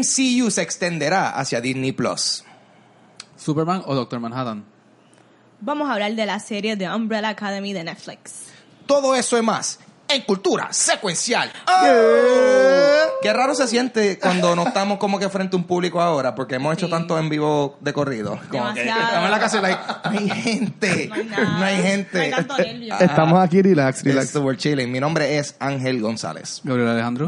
MCU se extenderá hacia Disney Plus? Superman o Doctor Manhattan. Vamos a hablar de la serie The Umbrella Academy de Netflix. Todo eso y más en cultura secuencial. Qué raro se siente cuando no estamos como que frente a un público ahora, porque hemos hecho Sí. tanto en vivo de corrido. Como que Demasiado. estamos en la casa y like, no hay gente, No hay nada. no hay gente. No hay. Estamos aquí, relax, relax. Super chilling. Mi nombre es Ángel González. Gabriel Alejandro.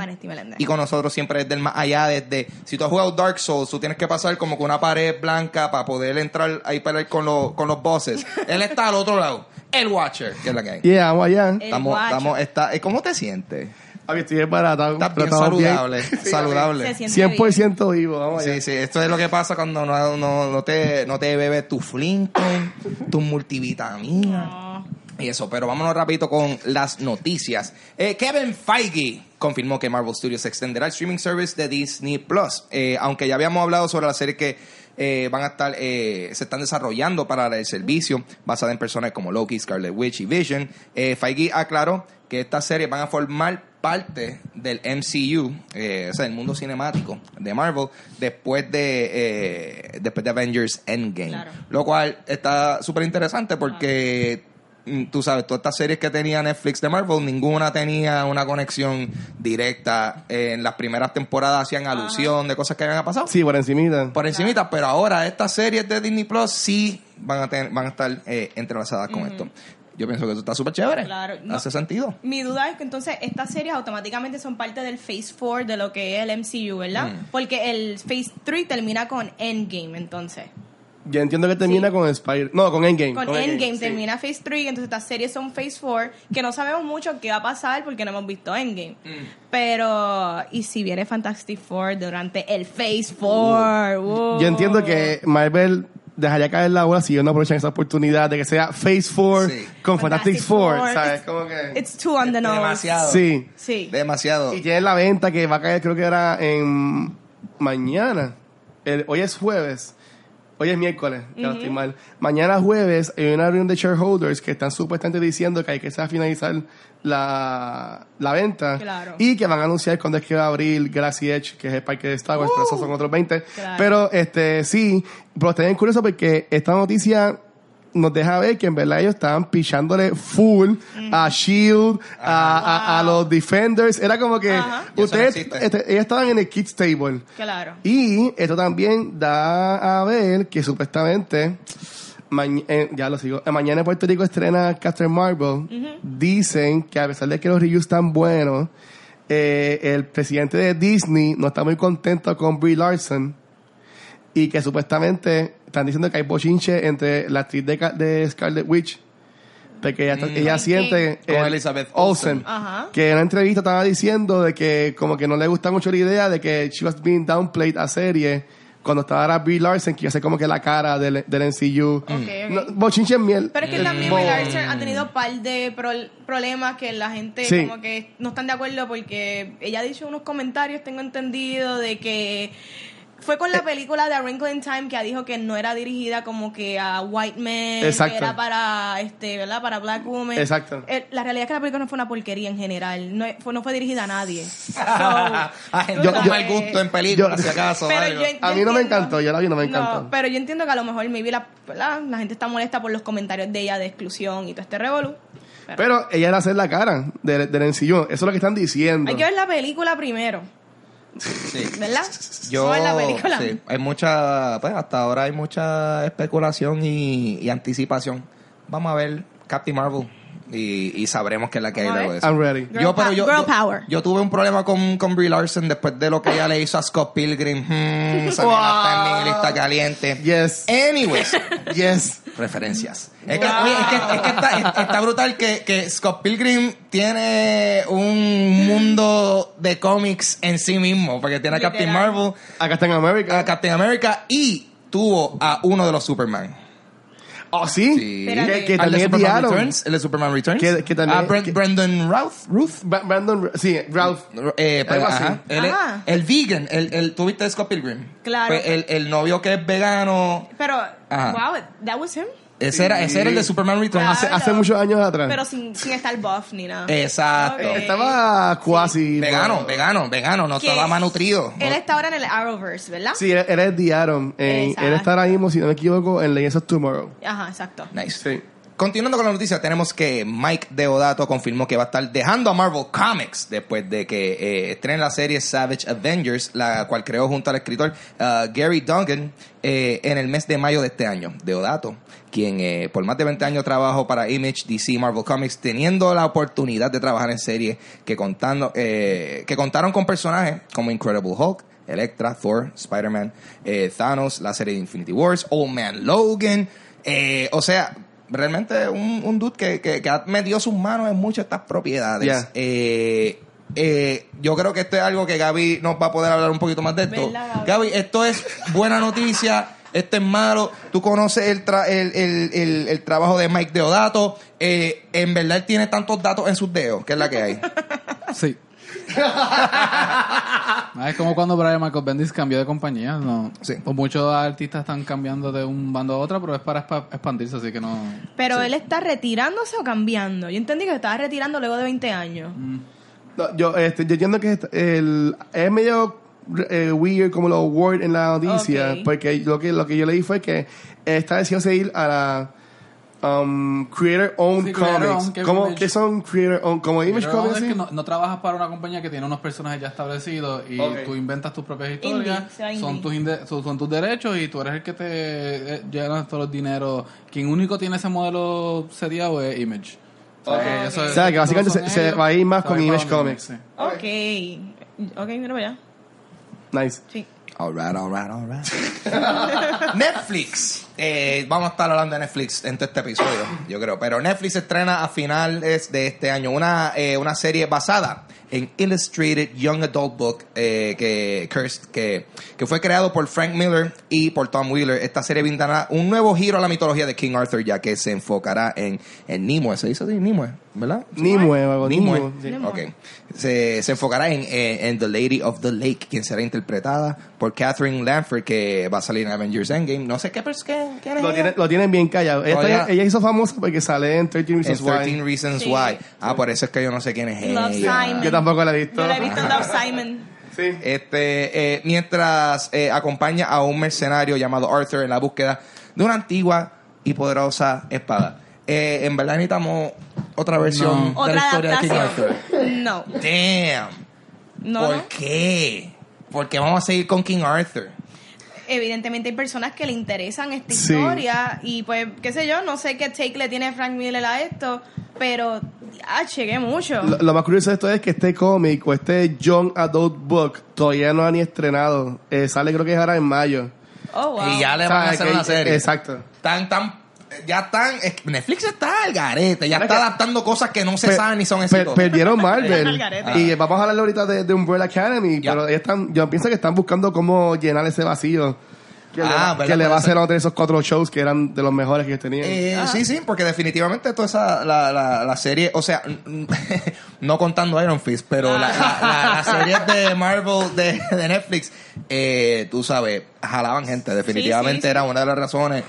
Y con nosotros siempre desde el más allá, desde si tú has jugado Dark Souls, tú tienes que pasar como con una pared blanca para poder entrar ahí para con, los con los bosses. Él está al otro lado, el Watcher, que es la que hay. Yeah, vamos allá. El Estamos, estamos, está, eh, ¿Cómo te sientes? Aquí estoy baratado. Estás bien saludable, Se saludable. bien. 100% vivo, vamos allá. Sí, sí, esto es lo que pasa cuando no, no, no te, no te bebes tu Flinton, tu multivitamina No. y eso. Pero vámonos rapidito con las noticias. Eh, Kevin Feige confirmó que Marvel Studios extenderá el streaming service de Disney Plus. Eh, aunque ya habíamos hablado sobre la serie que eh, van a estar, eh, se están desarrollando para el servicio, basada en personas como Loki, Scarlet Witch y Vision. Eh, Feige aclaró que estas series van a formar parte del MCU, eh, o sea, el mundo cinemático de Marvel, después de eh, después de Avengers Endgame. Claro. Lo cual está súper interesante porque tú sabes, todas estas series que tenía Netflix de Marvel, ninguna tenía una conexión directa. En las primeras temporadas hacían alusión de cosas que habían pasado. Sí, por encimita. Por encimita, pero ahora estas series de Disney Plus sí van a, tener, van a estar eh, entrelazadas con esto. Yo pienso que eso está súper chévere. Claro. No. Hace sentido. Mi duda es que entonces estas series automáticamente son parte del Phase 4 de lo que es el MCU, ¿verdad? Mm. Porque el Phase 3 termina con Endgame, entonces. Yo entiendo que termina con Spider... No, con Endgame. Con, Endgame sí. termina Phase 3, entonces estas series son Phase 4, que no sabemos mucho qué va a pasar porque no hemos visto Endgame. Pero, ¿y si viene Fantastic Four durante el Phase 4? Wow. Yo entiendo que Marvel dejaría caer la bola si ellos no aprovechan esa oportunidad de que sea Phase 4 Sí. con Fantastic, Fantastic Four, Four. ¿sabes? It's- Como que... It's too on the nose. Demasiado. Sí. Sí. Demasiado. Y tienen la venta que va a caer, creo que era en mañana. El- hoy es jueves. Hoy es miércoles, ya no estoy mal. Mañana jueves hay una reunión de shareholders que están supuestamente diciendo que hay que finalizar la, la venta. Claro. Y que van a anunciar cuándo es que va a abrir Galaxy Edge, que es el parque de Star Wars, pero esos son otros 20. Uh. Claro. Pero este sí, pero está bien curioso porque esta noticia nos deja ver que en verdad ellos estaban pichándole full a Shield, a, a- a los Defenders. Era como que Ajá. Y eso no ustedes existe. este, ellos estaban en el Kids Table. Claro. Y esto también da a ver que supuestamente, mañ- eh, ya lo sigo, eh, mañana en Puerto Rico estrena Captain Marvel. Dicen que a pesar de que los reviews están buenos, eh, el presidente de Disney no está muy contento con Brie Larson. Y que supuestamente están diciendo que hay bochinche entre la actriz de, Ca- de Scarlet Witch. Porque ella, está- ella ¿Con siente... Con el- Elizabeth Olsen. Olsen. Ajá. Que en una entrevista estaba diciendo de que como que no le gusta mucho la idea de que she was being downplayed a serie cuando estaba Brie Larson que iba a ser como que la cara del, del MCU. Ok, ok. No, bochinche en miel. Pero es que Eh, también Brie Larson ha tenido un par de pro- problemas que la gente Sí. como que no están de acuerdo porque ella ha dicho unos comentarios, tengo entendido, de que fue con la Eh. película de A Wrinkle in Time que dijo que no era dirigida como que a white men, Exacto. que era para este, ¿verdad? Para black women. Exacto. Eh, la realidad es que la película no fue una porquería en general, no fue, no fue dirigida a nadie. So, A gente tú con mal gusto en películas, Yo- si acaso. Pero algo. yo- A mí no me encantó, yo la vi, no me encantó. No, pero yo entiendo que a lo mejor maybe la, ¿verdad? la gente está molesta por los comentarios de ella de exclusión y todo este revolú. Pero, Pero ella era hacer la cara del, del MCU. Eso es lo que están diciendo. hay que ver la película primero, Sí. ¿verdad? Yo, No ver la película. sí, hay mucha, pues hasta ahora hay mucha especulación y, y anticipación. Vamos a ver Captain Marvel y, y sabremos qué es la que hay a luego de eso. I'm ready. Girl yo, pero yo, girl yo- power. yo tuve un problema con, con Brie Larson después de lo que ella le hizo a Scott Pilgrim. Hmm, está en mi lista caliente. Yes. Anyways, Yes. referencias. Es que, oye, es que, es que está, es- está brutal que, que Scott Pilgrim tiene un mundo de cómics en sí mismo, porque tiene a Captain. Marvel, Acá está en América. a Captain America y tuvo a uno de los Superman. Oh, ¿sí? Sí. Que, que de también es Superman Diallo. Returns, el de Superman Returns. Que- que también- a Brent- que- Brendan Routh, Ruth. Ba- Brandon, sí, Ralph. Eh, Algo así. ajá. Él es- Ajá. el vegan, el, el, ¿tuviste Scott Pilgrim? Claro. Pues el, el novio que es vegano. Pero Ajá. Wow, that was him. Ese era, ese era el de Superman Returns. Wow. Hace, hace muchos años atrás. Pero sin, sin estar buff ni nada. Exacto. Ok. Estaba cuasi. Vegano, vegano, vegano, no Que estaba más nutrido. Él está ahora en el Arrowverse, ¿verdad? Sí, él, él es The Atom. En- Exacto. él está ahora mismo, si no me equivoco, en Legends of Tomorrow. Ajá, exacto. Nice. Sí. Continuando con la noticia, tenemos que Mike Deodato confirmó que va a estar dejando a Marvel Comics después de que eh, estrene la serie Savage Avengers, la cual creó junto al escritor uh, Gary Duncan eh, en el mes de mayo de este año. Deodato, quien eh, por más de 20 años trabajó para Image, DC, Marvel Comics, teniendo la oportunidad de trabajar en series que, contando, eh, que contaron con personajes como Incredible Hulk, Electra, Thor, Spider-Man, eh, Thanos, la serie de Infinity Wars, Old Man Logan, o sea, realmente un, un dude que, que, que ha metido sus manos en muchas de estas propiedades. Yeah. Eh, eh, yo creo que esto es algo que Gaby nos va a poder hablar un poquito más de esto. ¿Verdad, Gaby? Gaby, esto es buena noticia. Esto es malo. Tú conoces el, tra- el, el, el, el trabajo de Mike Deodato. Eh, en verdad, él tiene tantos datos en sus dedos, que es la que hay. Sí. Ah, es como cuando Brian Michael Bendis cambió de compañía. No. Sí. Pues muchos artistas están cambiando de un bando a otro, pero es para expa- expandirse, así que no. Pero él está retirándose o cambiando. Yo entendí que se estaba retirando luego de 20 años. No, yo, este, yo entiendo que el, es medio eh, weird como los word en la noticia, porque lo que, lo que yo leí fue que está decidiendo ir a la um, Creator Owned Sí, Creator Comics. Es ¿Cómo. ¿Qué son Creator Owned? ¿Como Image Pero Comics? es que no, no trabajas para una compañía que tiene unos personajes ya establecidos y Ok. tú inventas tus propias historias. Indie, son, indie. tus son, son tus derechos y tú eres el que te eh, llenas todos los dineros. Quien único tiene ese modelo seriado es Image. O sea, que eso O sea, que básicamente se- se va a ir más con Image Comics. sí. Ok. Ok, mira para allá. Nice. Sí. All right, all right, all right. Netflix. Eh, vamos a estar hablando de Netflix en todo este episodio, yo creo. Pero Netflix estrena a finales de este año una, eh, una serie basada en Illustrated Young Adult Book eh, que, Cursed, que, que fue creado por Frank Miller y por Tom Wheeler. Esta serie brindará un nuevo giro a la mitología de King Arthur, ya que se enfocará en, en Nimue. ¿Se dice así? Nimue, ¿verdad? Nimue algo, Nimue. Nimue, sí. Nimue. Ok. Se, se enfocará en, en, en The Lady of the Lake, quien será interpretada por Catherine Lanford, que va a salir en Avengers Endgame. No sé qué, pero es que, ¿quién es Lo, tienen, lo tienen bien callado. Ella, Todavía- ella hizo famosa porque sale en 13 En Reasons 13 Why. Reasons Sí. Why. Ah, por eso es que yo no sé quién es Love ella. Simon. Yo tampoco la he visto. Yo la he visto en Love Simon. Sí. Este, eh, mientras eh, acompaña a un mercenario llamado Arthur en la búsqueda de una antigua y poderosa espada. Eh, en verdad necesitamos otra versión No. de la Otra historia de King Arthur. No. Damn. No, ¿Por no. qué? Porque vamos a seguir con King Arthur. Evidentemente hay personas que le interesan esta Sí. historia y pues, qué sé yo, no sé qué take le tiene Frank Miller a esto, pero ah, llegué mucho. Lo, lo más curioso de esto es que este cómic o este Young Adult Book todavía no ha ni estrenado. Eh, sale creo que es ahora en mayo. Oh, wow. Y ya le O van sea, a hacer que- una serie. Exacto. Tan, tan, ya están. es que Netflix está al garete. Ya está que- adaptando cosas que no se Per- saben ni son per- exitosas. perdieron Marvel. y vamos a hablar ahorita de, de Umbrella Academy. Ya. Pero ellos están, yo pienso que están buscando cómo llenar ese vacío. Que, le, Ah, va- ¿verdad? que le va a hacer a otro de esos cuatro shows que eran de los mejores que tenían. Eh, Ah. Sí, sí, porque definitivamente toda esa, la, la, la serie, o sea, no contando Iron Fist, pero la, la, la- las series de Marvel de, de Netflix, eh, tú sabes, jalaban gente, definitivamente Sí, sí, sí. era una de las razones.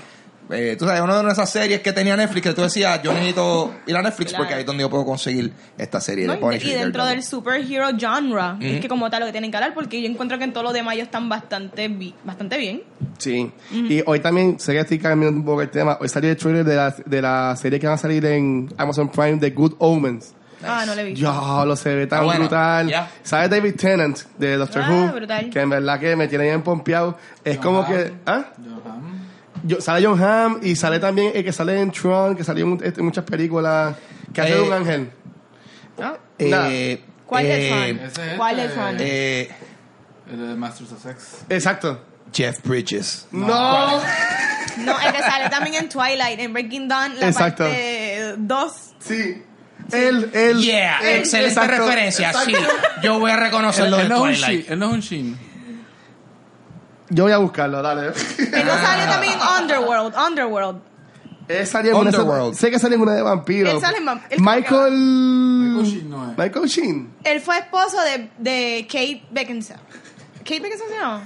Eh, tú sabes, una de esas series que tenía Netflix que tú decías, yo necesito ir a Netflix Claro. porque ahí es donde yo puedo conseguir esta serie No, de y- y dentro del superhero genre, es que como tal lo que tienen que hablar, porque yo encuentro que en todo lo demás ellos están bastante, bi- bastante bien. Sí. Y hoy también, sé que estoy cambiando un poco el tema, hoy salió el trailer de la, de la serie que va a salir en Amazon Prime de Good Omens. Ah, no le he visto. Ya, lo se ve tan Ah, bueno, brutal. ya. ¿Sabes David Tennant de Doctor Ah, Who? brutal. Que en verdad que me tiene bien pompeado. Es como John que... ¿Ah? Johan. Yo, sale John Hamm y sale también el que sale en Tron, que salió en, este, en muchas películas, que hace Eh, de un ángel. Ah, Eh, ¿Cuál eh, es fan? Ese es ¿Cuál este, es fan? eh, El de Masters of Sex. Exacto. Jeff Bridges. No. No, el que sale también en Twilight, en Breaking Dawn, la Exacto. parte 2. Sí. Él, él. Yeah, él, excelente exacto, referencia, exacto. sí. Yo voy a reconocerlo de él no es un Twilight. Él no es un Sheen. Yo voy a buscarlo, dale. Él no sale también en Underworld, Underworld. Él salió en Underworld. Sé que salió en una de vampiros. Él sale en vamp- él como Michael. Michael Sheen no es. Michael Sheen. Él fue esposo de, de Kate Beckinsale. ¿Kate Beckinsale se llama?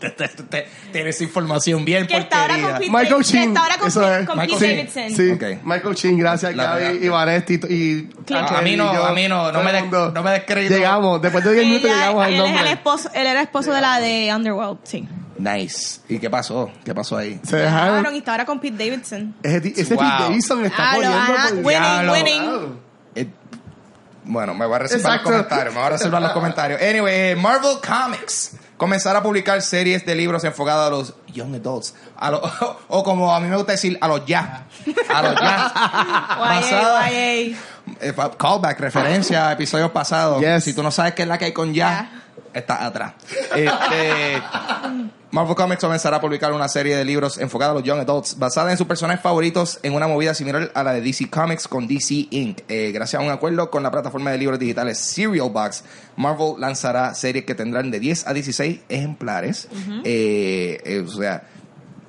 Tienes información bien Que está ahora con. Pete, Michael que Chin. está ahora con, Pete- es. con Michael Pete Chin. Davidson. Sí, Ok. Michael Chin, gracias La Gaby, verdad. y Vanetti y A mí no, a mí no, no me des- no me. Llegamos, después de 10 minutos Ella- llegamos al él, es el nombre. esposo, él era esposo de la de Underworld, sí. Nice. ¿Y qué pasó? ¿Qué pasó ahí? Se dejaron. Y está ahora con Pete Davidson. Ese, ese Wow. Pete Davidson está Ah, poniendo a- por winning, winning. Eh, bueno, me voy a reservar Exacto. los comentarios. Me voy a reservar los comentarios. Anyway, Marvel Comics comenzará a publicar series de libros enfocadas a los young adults. A los- o como a mí me gusta decir, a los ya. A los ya. Basada- Eh, callback, referencia a episodios pasados. Yes. Si tú no sabes qué es la que hay con ya, estás atrás. Este, Marvel Comics comenzará a publicar una serie de libros enfocados a los young adults, basada en sus personajes favoritos en una movida similar a la de DC Comics con DC Inc. Eh, gracias a un acuerdo con la plataforma de libros digitales Serial Box, Marvel lanzará series que tendrán de 10 a 16 ejemplares. Eh, eh, o sea,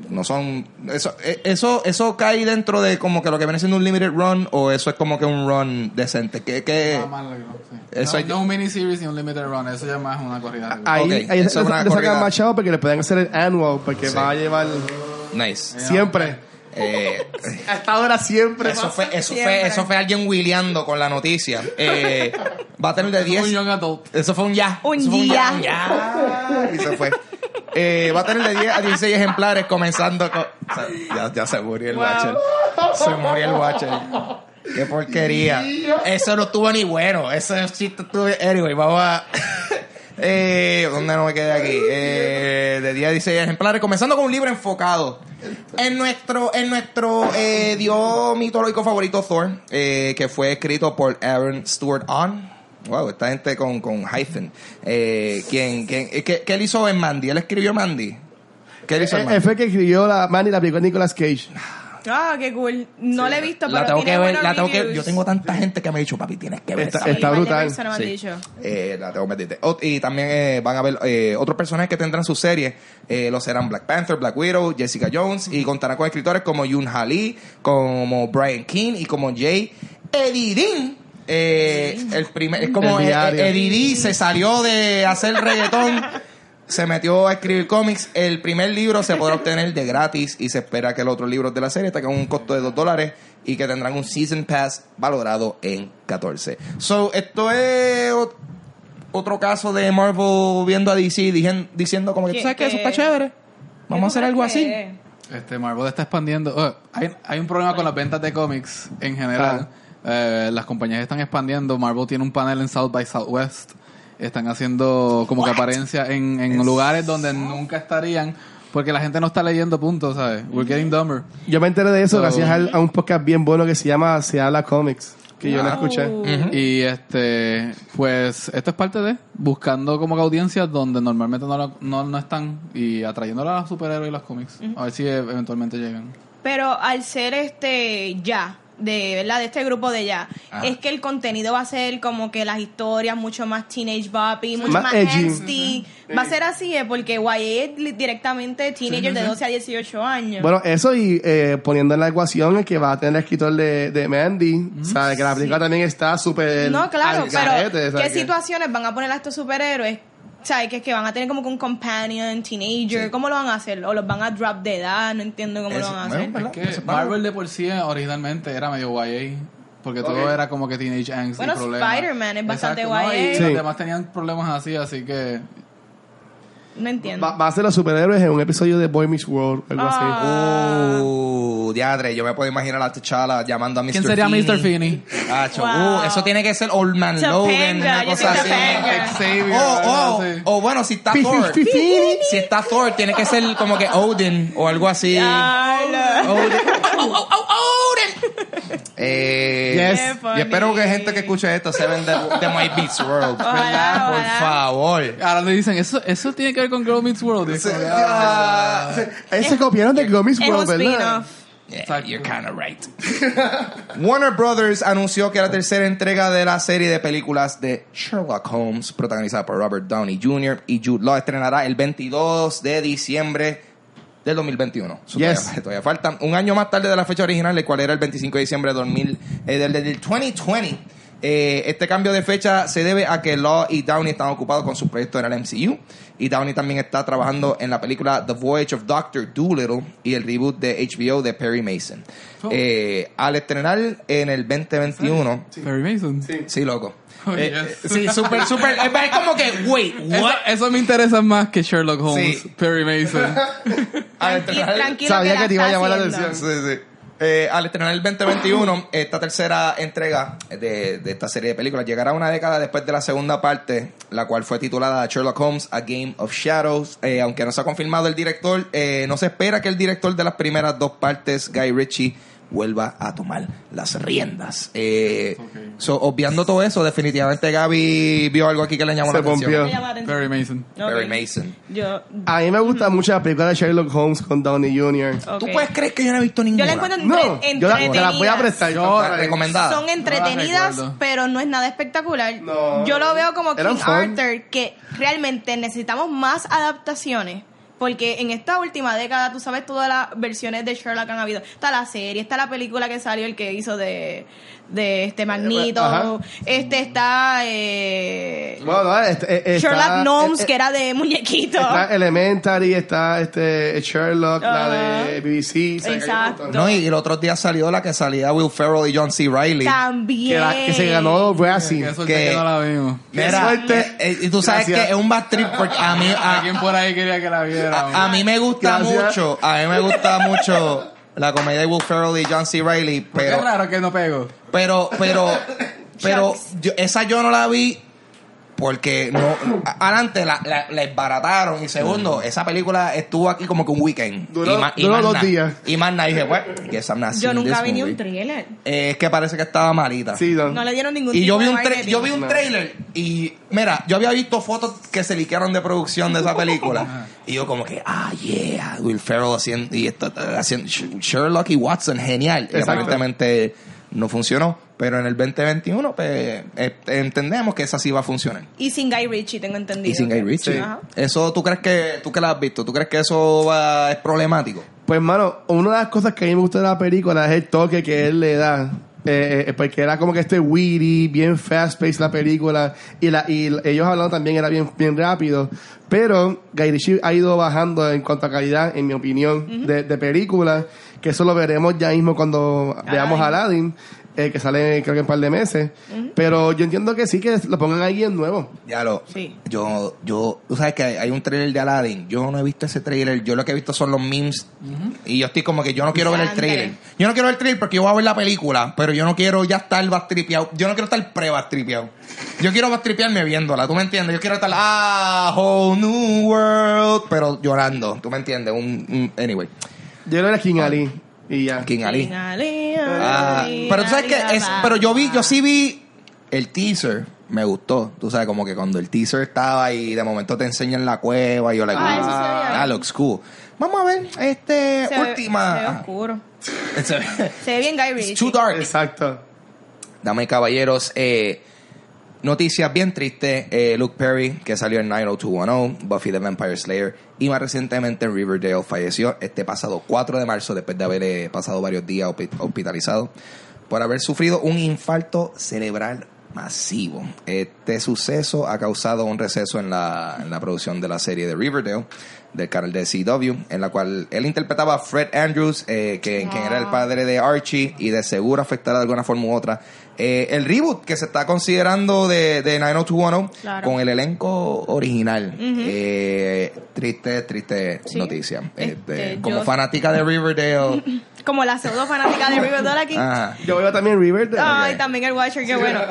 no son eso eh, eso eso cae dentro de como que lo que viene siendo un limited run o eso es como que un run decente que que Ah, sí. Eso no, hay- no un miniseries ni un limited run, eso ya más una corrida. de- Ahí, Ok, ahí eso es una le corrida. sacan machado porque le pueden hacer el annual porque Sí. va a llevar nice siempre. Eh, A esta hora siempre. eso fue eso Siempre. fue eso fue alguien wheeleando con la noticia Eh, va a tener de Eso fue un 10 young adult. eso fue un ya Un Eso fue ya. un ya. y se fue Eh, va a tener de 10 a 16 ejemplares comenzando con o sea, ya, ya se murió el Wow. Watcher se murió el Watcher qué porquería eso no estuvo ni bueno eso chiste estuvo anyway vamos a Eh, ¿Dónde no me quedé aquí? Eh, de 10 a 16 ejemplares, comenzando con un libro enfocado en nuestro, en nuestro eh, dios mitológico favorito Thor, eh, que fue escrito por Aaron Stewart On. Wow, esta gente con, con hyphen. Eh, ¿quién, quién, eh, ¿qué, qué él hizo en Mandy? ¿Él escribió Mandy? ¿Qué él hizo en Él Mandy? Eh, fue el que escribió la Manny la película de Nicolas Cage. Ah, qué cool. No la he visto, pero La tengo tiene que ver, la tengo que. Yo tengo tanta gente que me ha dicho, papi, tienes que ver Está- esa Sí, está varias brutal. me han Sí. dicho. Eh, la tengo pendiente. Ot- y también eh, van a ver eh, otros personajes que tendrán sus series. Eh, los serán Black Panther, Black Widow, Jessica Jones. Y contará con escritores como Yoon Ha Lee, como Brian King y como Jay Edidin. Eh, el primer, es como Edidí se salió de hacer reggaetón. Se metió a escribir cómics. El primer libro se podrá obtener de gratis y se espera que los otros libros de la serie tengan un costo de 2 dólares y que tendrán un Season Pass valorado en 14. So, esto es ot- otro caso de Marvel viendo a DC dijen- diciendo como que, ¿tú ¿Qué- sabes que eso está chévere? Vamos a hacer algo así. Este, Marvel está expandiendo. oh, hay, hay un problema con las ventas de cómics en general. Eh, las compañías están expandiendo. Marvel tiene un panel en South by Southwest. Están haciendo como que apariencia en, en lugares donde nunca estarían. Porque la gente no está leyendo puntos, ¿sabes? We're getting dumber. Yo me enteré de eso So- gracias al- a un podcast bien bueno que se llama Se habla Comics, que yo lo Ah. escuché. Uh. Y este, pues, esto es parte de buscando como que audiencias donde normalmente no, la- no, no están y atrayéndola a los superhéroes y los cómics. A ver si eventualmente llegan. Pero al ser este ya, de verdad, de este grupo de ya, es que el contenido va a ser como que las historias mucho más teenage boppy, mucho Más más, edgy. angsty. Va a ser así, eh, porque YA directamente teenager de 12 a 18 años. Bueno, eso y eh, poniendo en la ecuación el que va a tener el escritor de, de Mandy, o sea, que la película también está súper no, claro, al pero ¿qué que- situaciones van a poner a estos superhéroes? ¿Sabes? Que es que van a tener como que un companion, teenager. ¿Cómo lo van a hacer? ¿O los van a drop de edad? No entiendo cómo Eso, lo van a bueno, hacer. Que es válido. Marvel de por sí originalmente era medio YA. Porque todo era como que teenage angst Bueno, y problemas. Spider-Man es bastante Exacto, ¿no? YA. Y Sí. los demás tenían problemas así, así que... No entiendo. Va, va a ser los superhéroes en un episodio de Boy Meets World, algo así. Ah. Uh, diadre, yo me puedo imaginar a T'Challa llamando a Mr. ¿Quién sería Finney. Mr. Finney? Acho, Wow. uh, eso tiene que ser Old Man Topanga, Logan, una cosa así. Xavier, oh, así. o bueno, si está Thor. Si está Thor, tiene que ser como que Odin o algo así. Odin. Oh, oh, oh. Eh, Yes. Y espero que gente que escuche esto se ven de, de My Beats World. Por ojalá. favor. Ahora le dicen, eso, eso tiene que ver con Girl Meets World. Que, ah, Ellos se copiaron de Boy Meets World, ¿verdad? Yeah, you're kinda right. Warner Brothers anunció que la tercera entrega de la serie de películas de Sherlock Holmes, protagonizada por Robert Downey Jr. y Jude Law, estrenará el 22 de diciembre del 2021. So, Yes. todavía, todavía falta un año más tarde de la fecha original, el cual era el 25 de diciembre de 2000, eh, del, del 2020. Eh, este cambio de fecha se debe a que Law y Downey están ocupados con su proyecto en el MCU. Y Downey también está trabajando en la película The Voyage of Doctor Doolittle y el reboot de HBO de Perry Mason. Oh. Eh, al estrenar en el 2021... Perry Mason. Sí, loco. Oh, Eh, yes. eh, sí, súper, súper. Es es como que, wait, Eso, what? eso me interesa más que Sherlock Holmes, Sí. Perry Mason. Al Tranqui- estrenar- tranquilo Sabía la que te iba a llamar la haciendo. atención. Sí, sí. Eh, al estrenar el 2021, esta tercera entrega de, de esta serie de películas llegará una década después de la segunda parte, la cual fue titulada Sherlock Holmes, A Game of Shadows. Eh, aunque no se ha confirmado el director, eh, no se espera que el director de las primeras dos partes, Guy Ritchie, vuelva a tomar las riendas. Eh, so, obviando todo eso, definitivamente Gaby vio algo aquí que le llamó Se la atención. pompió. Perry Mason. Perry Ok. Mason. Yo, A mí me gusta mucho la película de Sherlock Holmes con Downey Jr. ok. ¿Tú puedes creer que yo no he visto Yo ninguna? la encuentro No, yo la, te la voy a prestar. Yo- compadre. recomendada. Son entretenidas, pero no es nada espectacular. No. Yo lo veo como King fun. Arthur, que realmente necesitamos más adaptaciones. Porque en esta última década, tú sabes, todas las versiones de Sherlock han habido. Está la serie, está la película que salió, el que hizo de, de este Magneto. Ajá. Este está eh, Bueno, no, este, eh, está- Sherlock Gnomes, eh, que era de muñequito. Está Elementary, está este Sherlock, la de BBC. Exacto. No, y el otro día salió la que salía Will Ferrell y John C. Reilly. También. Que, la- que se ganó Razzie. Qué suerte Que- que no la vimos. Qué Mira, suerte. eh, eh, y tú sabes Gracias. que es un bad trip porque a mí, a, ¿A quién por ahí quería que la viera? A- a mí me gusta Gracias. mucho, a mí me gusta mucho la comedia de Will Ferrell y John C. Reilly, Pero, Qué pero, raro que no pego. pero, pero, pero, yo- esa yo no la vi porque no, adelante la, la, la desbarataron y segundo, esa película estuvo aquí como que un weekend. Duró- y más, y duró más dos nada. días. Y más nada, dije, not Yo nunca vi ni un trailer. Eh, es que parece que estaba malita. Sí, no. No le dieron ningún Y tipo yo vi de un tra- yo vi un trailer y mira, yo había visto fotos que se liquearon de producción de esa película y yo como que ah yeah, Will Ferrell haciendo y esto, haciendo Sh- Sherlock y Watson genial y aparentemente no funcionó, pero en el 2021 pues, eh, entendemos que esa sí va a funcionar. Y sin Guy Ritchie, tengo entendido. Y sin Guy Ritchie. Sí. Eso tú crees que tú que la has visto, tú crees que eso va- es problemático? Pues, mano, una de las cosas que a mí me gusta de la película es el toque que él le da. Eh, eh, porque era como que este weedy, bien fast-paced la película. Y, la, y ellos hablando también era bien, bien rápido. Pero Guy Ritchie ha ido bajando en cuanto a calidad, en mi opinión, de, de película. Que eso lo veremos ya mismo cuando veamos a Aladdin. Eh, que sale creo que en un par de meses. Pero yo entiendo que sí, que lo pongan ahí en nuevo. Ya lo. Sí. Yo, yo, tú sabes que hay, hay un trailer de Aladdin. Yo no he visto ese trailer. Yo lo que he visto son los memes. Y yo estoy como que yo no quiero ver el trailer. Yo no quiero ver el trailer porque yo voy a ver la película. Pero yo no quiero ya estar bastripeado. Yo no quiero estar pre-bastripeado. Yo quiero bastripearme viéndola. ¿Tú me entiendes? Yo quiero estar, ah, whole new world. Pero llorando. ¿Tú me entiendes? Un, un- anyway. Yo era King Ali. Y ya. King Ali. King Ali, Ah, Ali, pero tú sabes que es, pero yo vi, yo sí vi el teaser, me gustó. Tú sabes, como que cuando el teaser estaba y de momento te enseñan la cueva y yo la Ah, veía ah, bien. looks cool. Vamos a ver, este, Se ve- última. Se ve ah, oscuro. se ve- Se ve bien Guy Ritchie. It's too dark. Exacto. Damas y caballeros, eh, noticias bien tristes. Eh, Luke Perry, que salió en 90210, Buffy the Vampire Slayer, y más recientemente en Riverdale, falleció este pasado 4 de marzo, después de haber eh, pasado varios días hospi- hospitalizado, por haber sufrido un infarto cerebral masivo. Este suceso ha causado un receso en la, en la producción de la serie de Riverdale, del canal de CW, en la cual él interpretaba a Fred Andrews, eh, que, quien era el padre de Archie, y de seguro afectará de alguna forma u otra eh, el reboot que se está considerando de, de 90210 Claro. con el elenco original. Eh, triste, triste Sí. noticia. Este, Este, como yo- fanática de Riverdale. Como la pseudo fanática de Riverdale aquí. ajá. Yo veo también Riverdale. Ay, Ok. también el Watcher, qué bueno.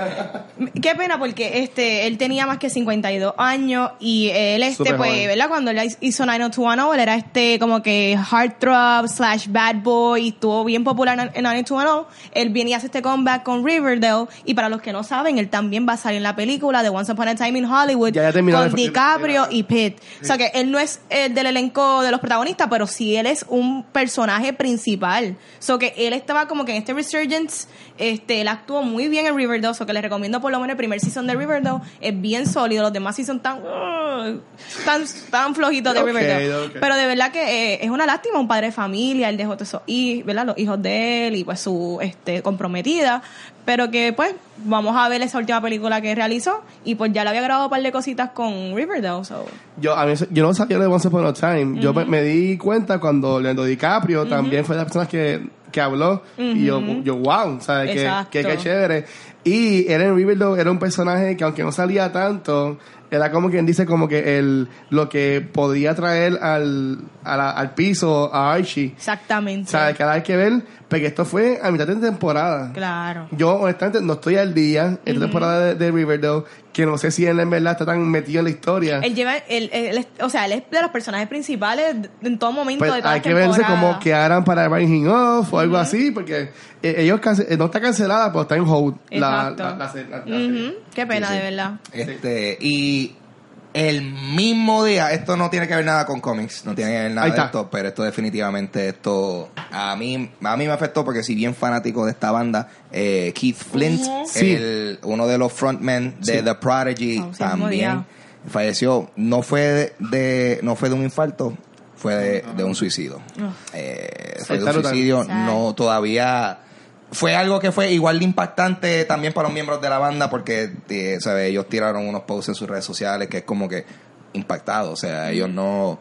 Qué pena porque este él tenía más que 52 años y él este Súper pues, joven. ¿verdad? Cuando él hizo 90210, él era este como que heartthrob slash bad boy y estuvo bien popular en en 90210. Él viene y hace este comeback con Riverdale y para los que no saben, él también va a salir en la película de Once Upon a Time in Hollywood Ya, ya terminó con DiCaprio y Pitt. O sea que él no es el del elenco de los protagonistas, pero sí él es un personaje principal. O sea que él estaba como que en este Resurgence, este, él actuó muy bien en Riverdale, so que les recomiendo por lo menos el primer season de Riverdale, es bien sólido, los demás sí son tan, uh, tan, tan flojitos de Riverdale. ok. Pero de verdad que eh, es una lástima, un padre de familia, él dejó todos esos hijos, ¿verdad? Los hijos de él y pues su este, comprometida, pero que pues vamos a ver esa última película que realizó y pues ya le había grabado un par de cositas con Riverdale. So. Yo, a mí, yo no sabía de Once Upon a Time. Yo me, me di cuenta cuando Leonardo DiCaprio también fue de las personas que, que habló. Y yo, yo, wow, ¿sabes? Que, que, que chévere. Y él en Riverdale era un personaje que aunque no salía tanto, era como quien dice como que el, lo que podía traer al, a la- al piso a Archie. Exactamente. ¿Sabes? Que ahora hay que ver, porque esto fue a mitad de temporada. Claro. Yo, honestamente, no estoy al día en esta temporada de, de Riverdale, que no sé si él en verdad está tan metido en la historia. Él lleva, él, él es- o sea, él es de los personajes principales en todo momento Pues de toda hay que verse como que harán para Rising Off o algo así, porque eh, ellos cance- eh, no está cancelada, pero está en hold la, Exacto. la, la. Qué pena, de verdad. Este, y el mismo día, esto no tiene que ver nada con cómics, no tiene que ver nada de esto, pero esto definitivamente, esto a mí, a mí me afectó porque si bien fanático de esta banda, eh, Keith Flint, Sí. el, uno de los frontmen de Sí. The Prodigy, Oh, sí, también falleció. No fue de, de- no fue de un infarto, fue de, de un suicidio. Eh, fue de un suicidio, no todavía fue algo que fue igual de impactante también para los miembros de la banda porque eh, ¿sabe? ellos tiraron unos posts en sus redes sociales que es como que impactado, o sea, ellos no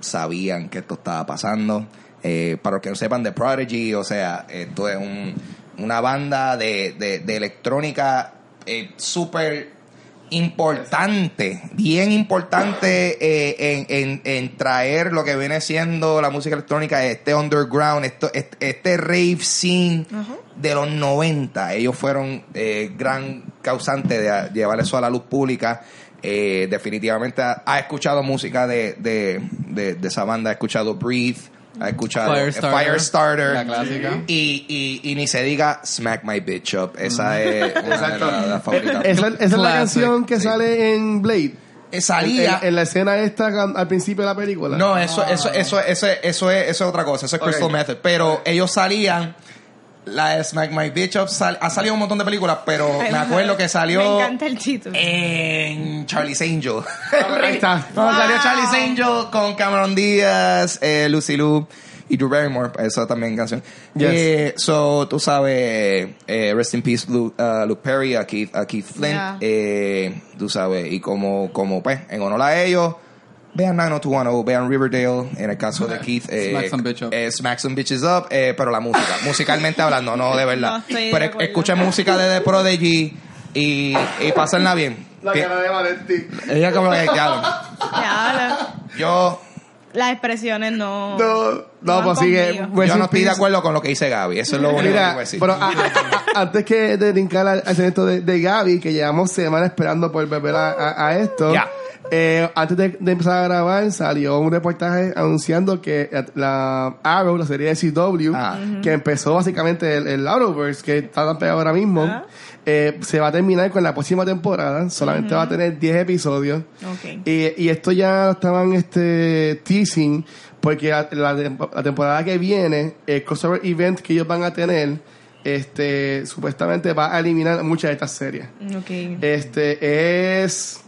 sabían que esto estaba pasando. Eh, para los que no sepan de Prodigy, o sea, esto es un- una banda de, de, de electrónica eh, súper importante, bien importante eh, en, en, en traer lo que viene siendo la música electrónica, este underground, esto, este, este rave scene de los 90. Ellos fueron eh, gran causante de llevar eso a la luz pública. Eh, definitivamente ha, ha escuchado música de, de, de, de esa banda, ha escuchado Breathe, ha escuchado Firestarter, Firestarter, la clásica. y, y, y ni se diga Smack My Bitch Up. Esa es una de las, favoritas. Esa, esa es la canción que Sí. sale en Blade. Eh, Salía. En, en la escena esta al principio de la película. No, eso, eso, eso, eso, eso es, eso es otra cosa, eso es Crystal Ok. Method. Pero ellos salían, la de Smack My Bitch Up sal- ha salido un montón de películas, pero me acuerdo que salió Me encanta el título. en Charlie's Angel. Ahí está. No, salió Charlie's Angel con Cameron Díaz, eh, Lucy Liu y Drew Barrymore, esa también canción. Yes. Eh, so, tú sabes, eh, Rest in Peace Luke, uh, Luke Perry, a Keith, a Keith Flint, Yeah. eh, tú sabes, y como, como pues, en honor a ellos, vean 90210, vean Riverdale, en el caso de Keith, eh, Smack some bitch up. eh, Smack Some Bitches Up, eh, pero la música, musicalmente hablando, no de verdad. No de pero escuchen música de The Prodigy y, y pásenla bien. La Que- cara de Valenti. ella como que, Ya, yo, las expresiones no. No, no, van pues sigue. yo no estoy de peace. acuerdo con lo que dice Gaby. Eso es lo único que Mira, voy a decir. pero a- a- a- antes que de brincar al, al segmento de, de Gaby, que llevamos semanas esperando por volver a, a- a esto, Ya. Eh, antes de, de empezar a grabar salió un reportaje anunciando que la Arrow, la serie de CW, Ah. que empezó básicamente el, el Arrowverse, que está tan pegado ahora mismo, eh, se va a terminar con la próxima temporada, solamente va a tener 10 episodios. Y, y esto ya estaban este, teasing porque la, la tem- la temporada que viene, el crossover event que ellos van a tener, este, supuestamente va a eliminar muchas de estas series. Ok. Este es.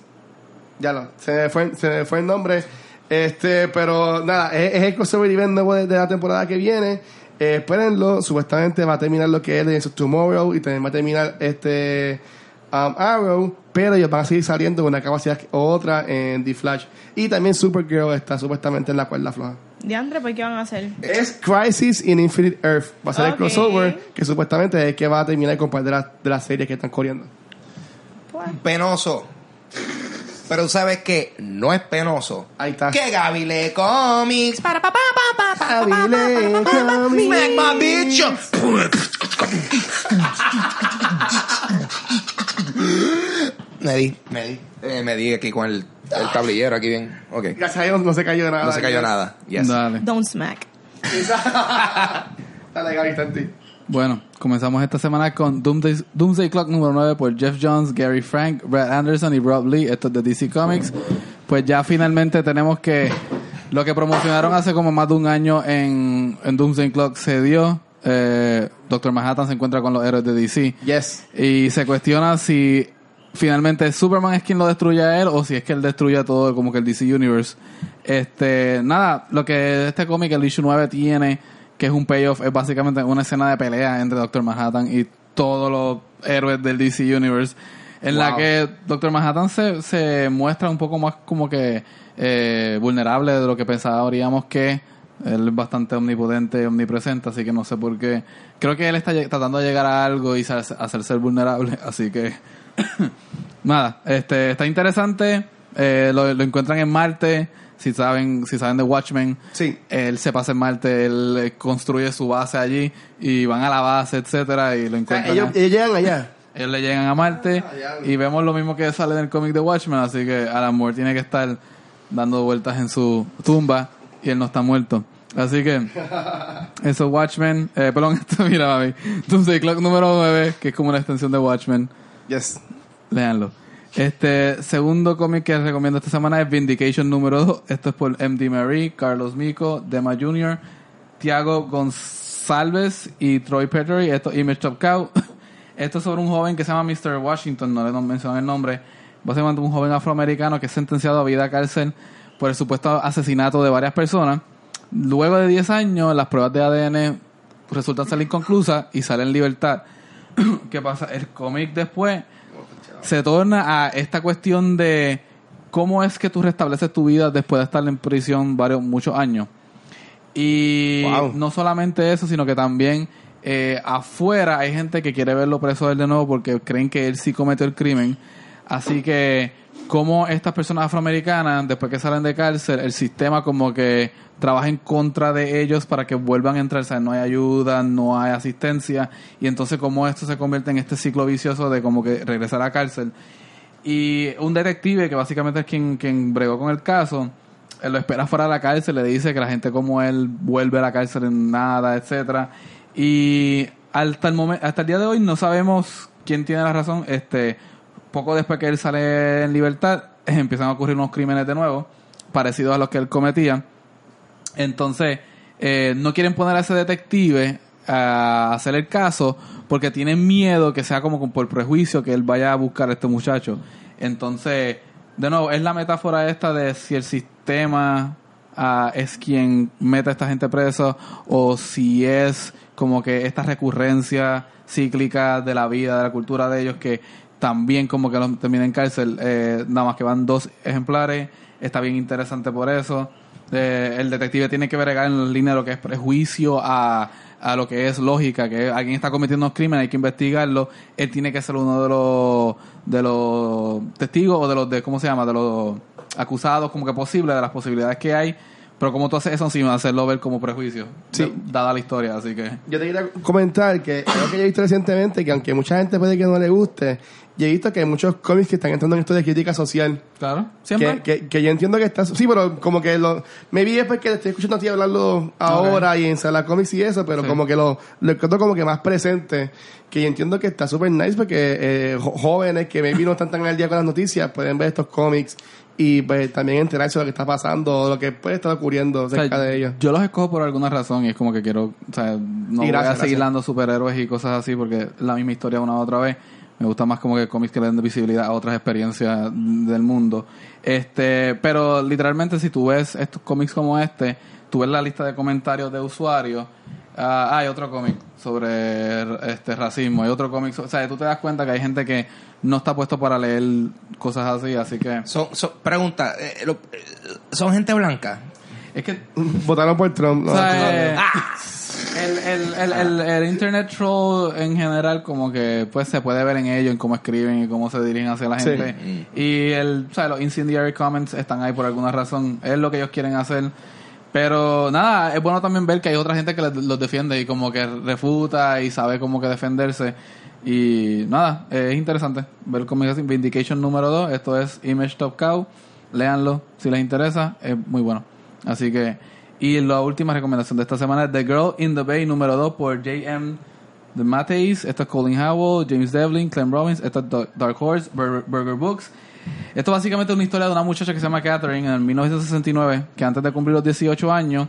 Ya lo, se me fue, se me fue el nombre. Este, pero nada, es, es el crossover event nuevo de, de la temporada que viene. Eh, espérenlo, supuestamente va a terminar lo que es Legends of Tomorrow y también va a terminar este um, Arrow, pero ellos van a seguir saliendo con una capacidad que- otra en The Flash. Y también Supergirl está supuestamente en la cuerda floja. Diandre, ¿por qué van a hacer? Es Crisis in Infinite Earth. Va a ser el crossover que supuestamente es el que va a terminar con par de las de las series que están corriendo. Pues, Penoso. Pero sabes que no es penoso. Ahí está. Que Gaby lee cómics. Para pa, pa, pa, pa, pa, pa, Gaby lee pa, pa, pa, pa, cómics. Smack my bitch. Me di, me di. Eh, me di aquí con el, el tablillero aquí bien. Ok. Gracias a Dios no se cayó nada. No se cayó nada. Yes. Dale. don't smack. Dale, Gaby, está en ti. Bueno, comenzamos esta semana con Doomsday, Doomsday Clock número 9 por Jeff Jones, Gary Frank, Brad Anderson y Rob Lee. Esto es de DC Comics. Pues ya finalmente tenemos que lo que promocionaron hace como más de un año en, en Doomsday Clock se dio. Eh, Doctor Manhattan se encuentra con los héroes de DC. Yes. Y se cuestiona si finalmente Superman es quien lo destruye a él o si es que él destruye a todo como que el DC Universe. Este, nada, lo que este cómic, el issue 9 tiene, que es un payoff, es básicamente una escena de pelea entre Doctor Manhattan y todos los héroes del DC Universe. En la que Doctor Manhattan se, se muestra un poco más como que eh, vulnerable de lo que pensaríamos que él es bastante omnipotente omnipresente, así que no sé por qué. Creo que él está tratando de llegar a algo y hacerse vulnerable, así que nada, este está interesante. Eh, lo, lo encuentran en Marte, si saben, si saben de Watchmen. Sí. Él se pasa en Marte, él eh, construye su base allí y van a la base, etcétera, y lo O sea, encuentran. ellos, ellos llegan allá. Ellos le llegan a Marte y vemos lo mismo que sale en el cómic de Watchmen, así que Alan Moore tiene que estar dando vueltas en su tumba y él no está muerto. Así que eso es Watchmen, eh, perdón, esto mira mami, Doomsday Clock número 9, que es como una extensión de Watchmen, Yes. léanlo. Este segundo cómic que recomiendo esta semana es Vindication número 2, esto es por MD Marie, Carlos Mico, Dema Jr., Tiago González y Troy Petrie, esto Image Top Cow. Esto es sobre un joven que se llama Mr. Washington, no le mencionan el nombre. Básicamente un joven afroamericano que es sentenciado a vida cárcel por el supuesto asesinato de varias personas. Luego de 10 años, las pruebas de ADN resultan ser inconclusas y sale en libertad. ¿Qué pasa? El cómic después se torna a esta cuestión de cómo es que tú restableces tu vida después de estar en prisión varios, muchos años. Y Wow. no solamente eso, sino que también eh, afuera hay gente que quiere verlo preso a él de nuevo porque creen que él sí cometió el crimen. Así que, como estas personas afroamericanas, después que salen de cárcel, el sistema como que trabaja en contra de ellos para que vuelvan a entrar. O sea, no hay ayuda, no hay asistencia. Y entonces, como esto se convierte en este ciclo vicioso de como que regresar a cárcel. Y un detective, que básicamente es quien, quien bregó con el caso, lo espera fuera de la cárcel, le dice que la gente como él vuelve a la cárcel en nada, etcétera Y hasta el momento, hasta el día de hoy no sabemos quién tiene la razón. Este, poco después que él sale en libertad, empiezan a ocurrir unos crímenes de nuevo, parecidos a los que él cometía. Entonces, eh, no quieren poner a ese detective a hacer el caso porque tienen miedo que sea como por prejuicio que él vaya a buscar a este muchacho. Entonces, de nuevo, es la metáfora esta de si el sistema ah, es quien mete a esta gente preso o si es como que esta recurrencia cíclica de la vida, de la cultura de ellos que también como que los termina en cárcel, eh, nada más que van dos ejemplares, está bien interesante por eso. Eh, el detective tiene que bregar en la línea de lo que es prejuicio a, a lo que es lógica, que alguien está cometiendo un crimen, hay que investigarlo, él tiene que ser uno de los de los testigos o de los de cómo se llama, de los acusados como que posible, de las posibilidades que hay, pero como tú haces eso sin hacerlo ver como prejuicio, Sí. dada la historia, así que Yo te quería comentar que algo que yo he visto recientemente, que aunque mucha gente puede que no le guste, yo he visto que hay muchos cómics que están entrando en esto de crítica social. claro, siempre Que, que, que yo entiendo que está... Sí, pero como que lo... Me vi es porque estoy escuchando a ti hablarlo ahora y en Sala Comics y eso, pero Sí. como que lo, lo encuentro como que más presente. Que yo entiendo que está súper nice porque eh, jóvenes que maybe no están tan al día con las noticias pueden ver estos cómics y pues también enterarse de lo que está pasando, lo que puede estar ocurriendo O sea, cerca de ellos. Yo los escojo por alguna razón y es como que quiero, o sea, no Y gracias, voy a seguir dando superhéroes y cosas así porque es la misma historia una u otra vez. Me gusta más como que cómics que le den visibilidad a otras experiencias del mundo. Este, pero literalmente si tú ves estos cómics como este, tú ves la lista de comentarios de usuarios. ah, hay otro cómic sobre este racismo, hay otro cómic, so- o sea, tú te das cuenta que hay gente que no está puesto para leer cosas así, así que Son, son- pregunta, eh, lo- eh, ¿son gente blanca? es que Votaron por Trump. O no, sea, no, no. eh, el, el, el, el, el internet troll en general como que pues se puede ver en ello, en cómo escriben y cómo se dirigen hacia la Sí. gente. Y el, o sea, los incendiary comments están ahí por alguna razón. Es lo que ellos quieren hacer. Pero nada, es bueno también ver que hay otra gente que les- los defiende y como que refuta y sabe como que defenderse. Y nada, es interesante ver cómo es Vindication número 2. Esto es Image Top Cow. Léanlo si les interesa, es muy bueno. Así que, y la última recomendación de esta semana es The Girl in the Bay número 2 por J.M. The Mateis. Esto es Colin Howell, James Devlin, Clem Robbins. Esto es Da- Dark Horse, Burger, Burger Books. Esto básicamente es una historia de una muchacha que se llama Catherine en el 1969, que antes de cumplir los 18 años,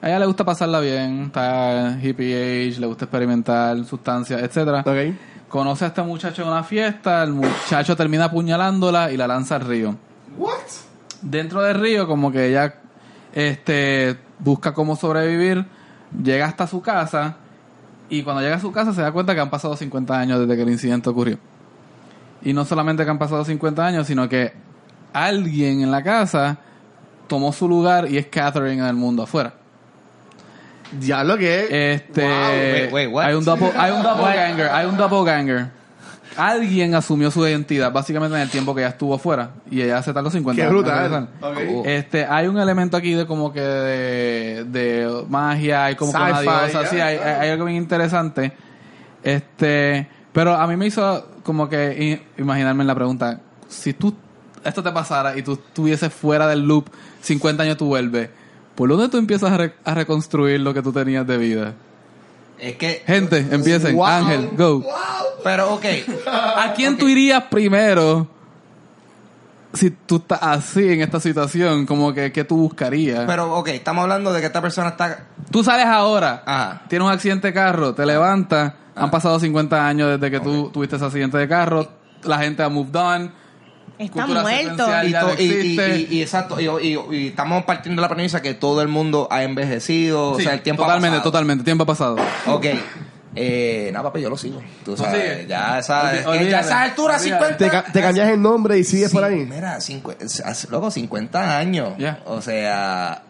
a ella le gusta pasarla bien, está hippie age, le gusta experimentar sustancias, etcétera. Ok. Conoce a este muchacho en una fiesta, el muchacho termina apuñalándola y la lanza al río. What? Dentro del río, como que ella este, busca cómo sobrevivir, llega hasta su casa Y cuando llega a su casa se da cuenta que han pasado 50 años desde que el incidente ocurrió. Y no solamente que han pasado 50 años, sino que alguien en la casa tomó su lugar y es Catherine en el mundo afuera. Ya lo que es. Este, Wait, wait, what? hay un doppel, hay un doppelganger, hay un doppelganger. Alguien asumió su identidad básicamente en el tiempo que ella estuvo afuera y ella hace tardó 50 Qué años. brutal. Este, hay un elemento aquí de como que de, de magia, hay como que una diosa, ya. sí, hay, hay- hay algo bien interesante. Este, pero a mí me hizo como que imaginarme en la pregunta, si tú esto te pasara y tú estuvieses fuera del loop, 50 años tú vuelves, ¿por dónde tú empiezas a, re- a reconstruir lo que tú tenías de vida? Es que. Gente, empiecen. Wow. Ángel, go. Pero, ok. ¿A quién tú irías primero si tú estás así en esta situación? Como que, ¿qué tú buscarías? Pero, ok, estamos hablando de que esta persona está. tú sales ahora, Ajá. tienes un accidente de carro, te levantas, han pasado 50 años desde que tú tuviste ese accidente de carro, la gente ha moved on. Está Cultura muerto. Y, ya to- no y- y- existe. y- y exacto, y, y- y estamos partiendo de la premisa que todo el mundo ha envejecido, Sí, o sea, el tiempo ha totalmente, pasado. totalmente, tiempo ha pasado. Ok. Eh, nada, papi, yo lo sigo. Tú sabes, ya, eh, olvídate. a esa altura, Olvídate. 50. Te, ca- te cambias el nombre y sigues Sí, por ahí. Mira, luego 50 años. O sea,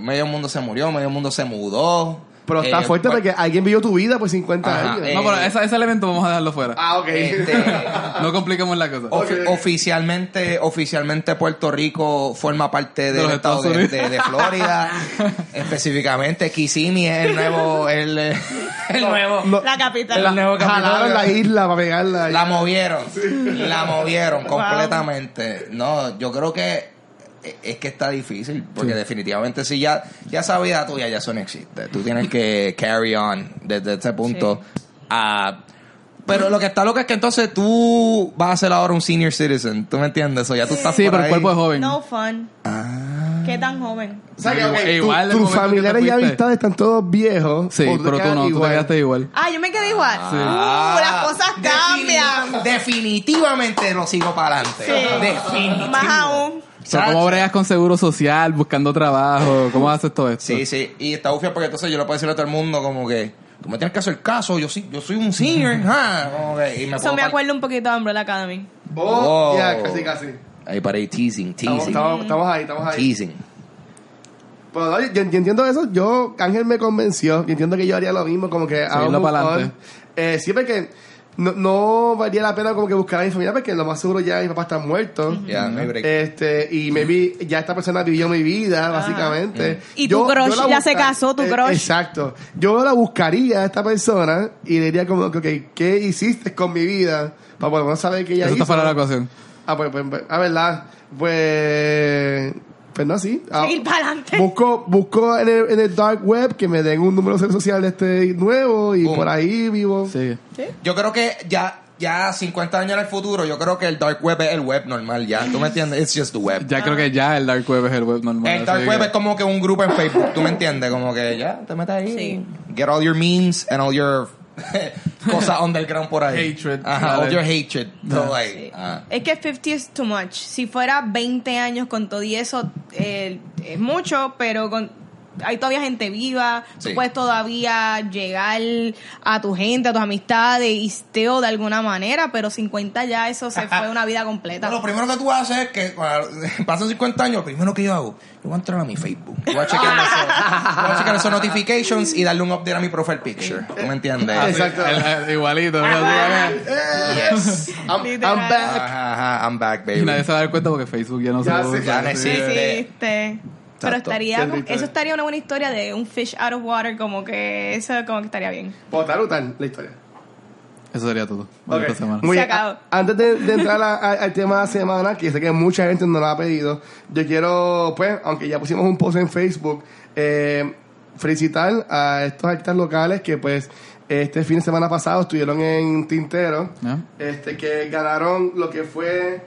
medio mundo se murió, medio mundo se mudó. Pero está Eh, fuerte porque alguien vivió tu vida por 50 Ajá, años. eh, no, pero ese, ese elemento vamos a dejarlo fuera. ah, ok. este, no compliquemos la cosa. Ofi- Oficialmente, oficialmente Puerto Rico forma parte del los estado Estados de, Unidos. de- de Florida. específicamente, Kissimmee es el nuevo, el, eh, el nuevo. No, La capital. el nuevo jalaron capitán. la isla para pegarla. La movieron, la movieron completamente. No, yo creo que es que está difícil, porque definitivamente si ya, ya esa vida tuya ya eso no existe. Tú tienes que carry on desde ese punto a... Pero lo que está loco es que entonces tú vas a ser ahora un senior citizen, ¿tú me entiendes? O ya tú estás sí, por pero el cuerpo es joven. No fun. Ah. ¿Qué tan joven? O sea que, ok, tu- igual tus familiares y amistades están todos viejos. Sí, pero tú no, tú te igual. quedaste igual. Ah, yo me quedé igual. Sí. Uh, Ah, las cosas cambian. Definitivamente lo sigo para adelante. Sí. Más aún. O sea, ¿Cómo bregas con seguro social, buscando trabajo? ¿Cómo haces todo esto? Sí, sí. Y está bufia porque entonces yo le puedo decirle a todo el mundo como que tú me tienes que hacer caso, yo sí, yo soy un senior, ajá. Como que, y me Eso puedo me par- acuerda un poquito de Umbrella Academy. Oh, Oh. ya, casi, casi. Ahí paré teasing, Estamos, teasing, estamos- estamos ahí, estamos ahí. teasing. Pero no, yo, yo entiendo eso. Yo, Ángel me convenció. Yo entiendo que yo haría lo mismo, como que. Seguirlo vamos pa'lante. on. Eh, siempre que no, no valía la pena como que buscar a mi familia porque lo más seguro ya mi papá está muerto. Ya, no hay break. Este, y maybe ya esta persona vivió mi vida, básicamente. Y tu crush la ya se busca- casó, tu eh, crush. exacto. Yo la buscaría a esta persona y le diría como que, ok, ¿qué hiciste con mi vida? Para por lo menos saber que ella Eso hizo. está para la ecuación. Ah, pues, pues, pues, a verdad. Pues, pues no, así. Ah, Seguir para adelante. Busco, busco en el, en el dark web que me den un número social este nuevo y Boom. por ahí vivo. Sí. Yo creo que ya, ya 50 años en el futuro, yo creo que el dark web es el web normal ya. ¿Tú me entiendes? It's just the web. Ya creo que ya el dark web es el web normal. El dark que- web es como que un grupo en Facebook, ¿tú me entiendes? Como que ya, te metes ahí. Sí. Get all your memes and all your cosas underground por ahí. Hatred. Ajá, all your hatred. Todo ahí. Sí. Ah. Es que 50 es too much. Si fuera 20 años con todo y eso, eh, es mucho, pero con hay todavía gente viva, Sí. tú puedes todavía llegar a tu gente, a tus amistades y still de alguna manera, pero 50 ya eso se fue una vida completa. No, lo primero que tú haces es que pasan 50 años, lo primero que yo hago, yo voy a entrar a mi Facebook. Voy a chequear esos, voy a chequear esos notifications y darle un update a mi profile picture. ¿Tú me entiendes? Exacto. el- el- igualito. Yes. I'm, back. Ajá, ajá, I'm back, Y baby. nadie se va a dar cuenta porque Facebook ya no Ya se usa. ya no sí. existe. Pero estaría, como- eso estaría una buena historia de un fish out of water, como que eso como que estaría bien. Botar o tal, la historia. Eso sería todo. Ok. Esta semana. Muy Se bien. acabó. A- Antes de, de entrar a- a- al tema de la semana, que sé que mucha gente nos lo ha pedido, yo quiero, pues, aunque ya pusimos un post en Facebook, eh, felicitar a estos artistas locales que, pues, este fin de semana pasado estuvieron en Tintero, este que ganaron lo que fue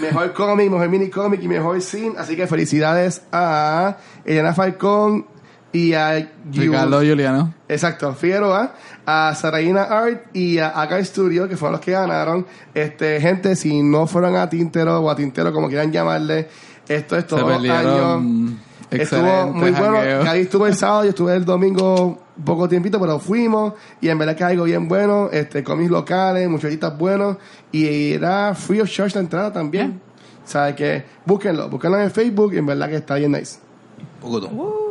mejor cómic, mejor mini cómic y mejor scene. Así que felicidades a Elena Falcón y a Yu- Ricardo Juliano. Exacto, Figueroa, a Saraina Art y a Aka Studio, que fueron los que ganaron. Este, gente, si no fueron a Tintero o a Tintero, como quieran llamarle, esto es los años. Estuvo muy bueno. Ahí estuve el sábado y estuve el domingo poco tiempito, pero fuimos y en verdad que algo bien bueno, este, cómics locales, muchachitas buenos y era free of charge la entrada también. O sea que búsquenlo, búsquenlo en Facebook y en verdad que está bien nice. Poco tú.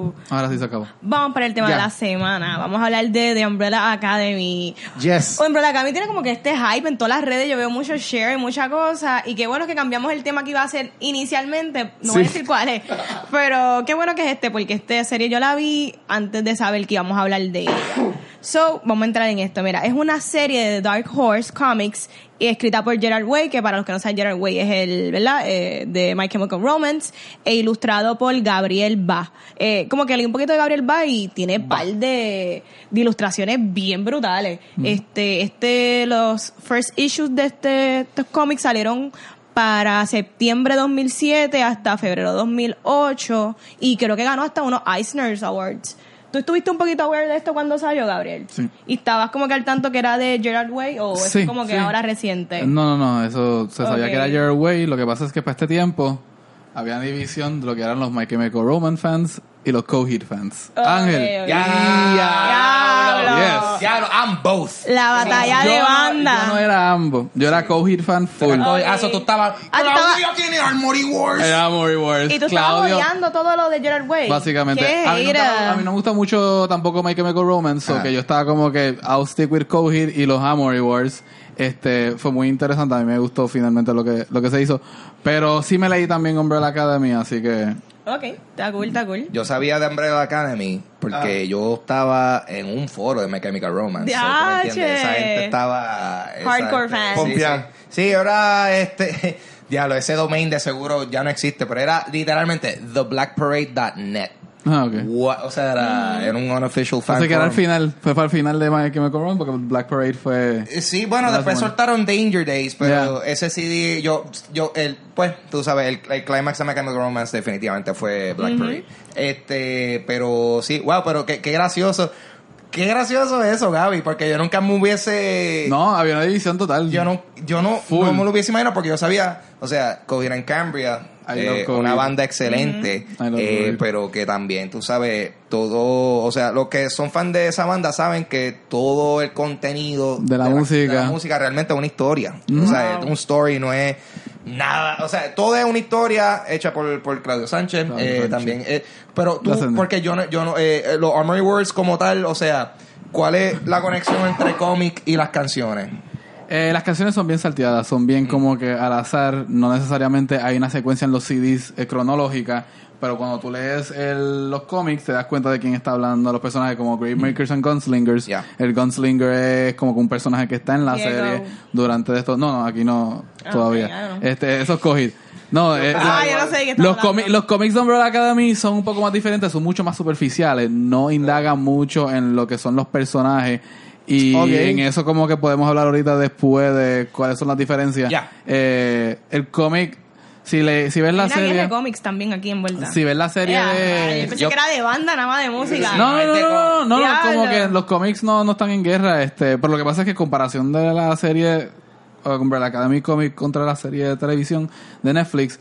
Uh. Ahora sí se acabó. Vamos para el tema de la semana. Vamos a hablar de The Umbrella Academy. Yes. Umbrella Academy tiene como que este hype en todas las redes. Yo veo mucho share y mucha cosa. Y qué bueno que cambiamos el tema que iba a ser inicialmente. No voy a Sí. decir cuál es. Pero qué bueno que es este, porque esta serie yo la vi antes de saber que íbamos a hablar de ella. So, vamos a entrar en esto. Mira, es una serie de Dark Horse Comics escrita por Gerard Way, que para los que no saben, Gerard Way es el, ¿verdad? Eh, de My Chemical Romance, e ilustrado por Gabriel Ba. Eh, como que leí un poquito de Gabriel Ba y tiene par de, de ilustraciones bien brutales. Este, este, los first issues de este, estos cómics salieron para septiembre 2007 hasta febrero 2008 y creo que ganó hasta unos Eisner's Awards. ¿Tú estuviste un poquito aware de esto cuando salió, Gabriel? Sí. ¿Y estabas como que al tanto que era de Gerard Way o es Sí, como que sí. ahora reciente? No, no, no, eso se sabía que era Your Way. Lo que pasa es que para este tiempo había división de lo que eran los My Chemical Romance fans y los Coheed fans. Ángel. ok. Ya, Diablo. Ya, I'm both. La batalla Yo de no- banda. yo no era ambos. Yo era Coheed fan full. Ah, eso tú estabas. Ah, tú estabas- Claudio tiene Armory Wars. Era Amory Wars. y tú estabas Claudio, odiando todo lo de Gerard Way. Básicamente. ¿Qué A mí, nunca- a mí no me gusta mucho tampoco My Chemical Romance, o que yo estaba como que I'll stick with Coheed y los Amory Wars. Este, fue muy interesante, a mí me gustó finalmente lo que, lo que se hizo. Pero sí me leí también Umbrella Academy, así que... Ok, está cool, está cool. Yo sabía de Umbrella Academy porque yo estaba en un foro de My Chemical Romance. So. Esa gente estaba... esa Hardcore gente- fan. Sí. Sí, ahora este... Diablo, ese domain de seguro ya no existe, pero era literalmente theblackparade.net. Ah, ok. What- O sea, era, era un unofficial fan Así que era el forum. final, fue para el final de My Chemical Romance, porque Black Parade fue... Eh, Sí, bueno, después one. soltaron Danger Days, pero Yeah. ese CD, yo, yo, el, pues, tú sabes, el, el climax de Mechanical Romance definitivamente fue Black Parade. Este, pero sí, wow, pero qué, qué gracioso. Qué gracioso eso, Gaby, porque yo nunca me hubiese... No, había una división total. Yo no, yo no, Full. no me lo hubiese imaginado porque yo sabía, o sea, Coheed and Cambria, eh, una banda excelente, I love eh, pero que también, tú sabes, todo, o sea, los que son fan de esa banda saben que todo el contenido De la música. de la música realmente es una historia, Mm. o sea, es un story, no es nada, o sea, todo es una historia hecha por, por Claudio Sánchez, Claudio eh, Sánchez. también, eh, pero tú, porque yo no, yo no, eh, los Armory Words como tal, o sea, ¿cuál es la conexión entre cómic y las canciones? Eh, las canciones son bien salteadas, son bien como que al azar, no necesariamente hay una secuencia en los CDs eh, cronológica, pero cuando tú lees el- los cómics te das cuenta de quién está hablando, los personajes como Gravemakers and Gunslingers. El Gunslinger es como que un personaje que está en la Diego. serie durante esto. No, no, aquí no, Ah, todavía. know. Este, esos Coheed. No, eh, Ah, la- yo no sé de qué estás los, comi- los cómics de Umbrella Academy son un poco más diferentes, son mucho más superficiales, no indagan mucho en lo que son los personajes. Y en eso como que podemos hablar ahorita después de cuáles son las diferencias. Eh, el cómic, si le, si ves la serie, de cómics también aquí envuelta. si ves la serie Ya, de, yo pensé yo- que era de banda, nada más de música. no, no, no, no, no, no, no, Diablo. como que los cómics no, no están en guerra, este, pero lo que pasa es que en comparación de la serie, o Umbrella Academy Comic contra la serie de televisión de Netflix,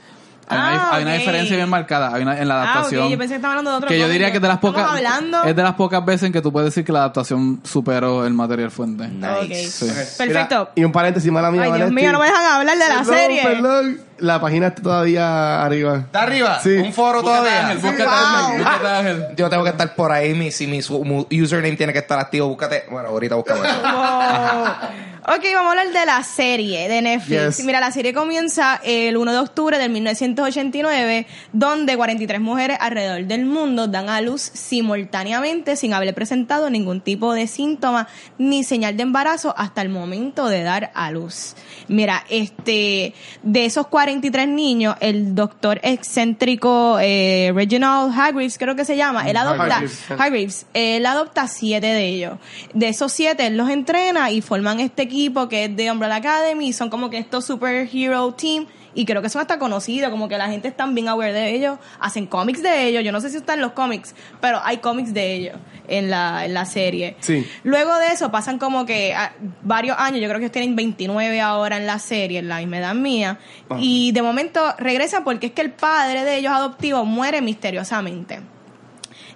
hay, una, Ah, hay una ok. diferencia bien marcada, hay una, en la Ah, adaptación. yo pensé que estaba hablando de otro que yo diría que es de las Estamos pocas hablando... es de las pocas veces en que tú puedes decir que la adaptación superó el material fuente. Nice. Ok. Sí. Perfecto. Mira, y un paréntesis, mala mía. Ay, Dios mío, no me dejan hablar de la Perdón, serie. Perdón, la página está todavía arriba. ¿Está arriba? Sí. ¿Un foro todavía? Ángel, búscate Wow. Ángel, búscate a Ángel. Yo tengo que estar por ahí, mi, si mi su- mu- username tiene que estar activo, búscate. Bueno, ahorita buscamos eso. Ok, vamos a hablar de la serie de Netflix. Yes. Mira, la serie comienza el 1 de octubre del 1989, donde 43 mujeres alrededor del mundo dan a luz simultáneamente sin haber presentado ningún tipo de síntoma ni señal de embarazo hasta el momento de dar a luz. Mira, este, de esos 43 niños, el doctor excéntrico eh, Reginald Hargreaves, creo que se llama, él adopta, Hargreaves. Hargreaves, él adopta siete de ellos. De esos siete, él los entrena y forman este equipo que es de Umbrella Academy. Y son como que estos superhero team. Y creo que son hasta conocidos, como que la gente está bien aware de ellos. Hacen cómics de ellos. Yo no sé si están los cómics, pero hay cómics de ellos en la, en la serie. Sí. Luego de eso pasan como que ah, varios años, yo creo que ellos tienen 29 ahora en la serie, en la misma edad mía, y de momento regresan porque es que el padre de ellos adoptivos muere misteriosamente.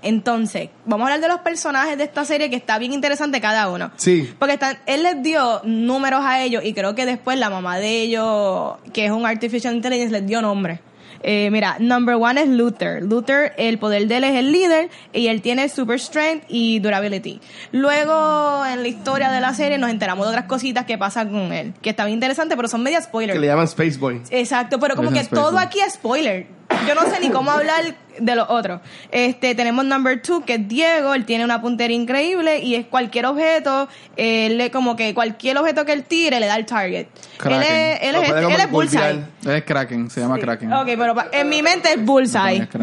Entonces, vamos a hablar de los personajes de esta serie que está bien interesante cada uno. Sí. Porque están, él les dio números a ellos y creo que después la mamá de ellos, que es un Artificial Intelligence, les dio nombre. Eh, mira, number one es Luther. Luther, el poder de él es el líder y él tiene super strength y durability. Luego, en la historia de la serie, nos enteramos de otras cositas que pasan con él, que está bien interesante, pero son media spoilers. Que le llaman Space Boy. Exacto, pero como que todo aquí es spoiler. Yo no sé ni cómo hablar de los otros. Este, tenemos number two, que es Diego, él tiene una puntería increíble y es cualquier objeto, él le como que cualquier objeto que él tire le da el target. Kraken. Él es, él es, él es bullseye. Él es Kraken, se llama Kraken. Ok, pero en mi mente es bullseye.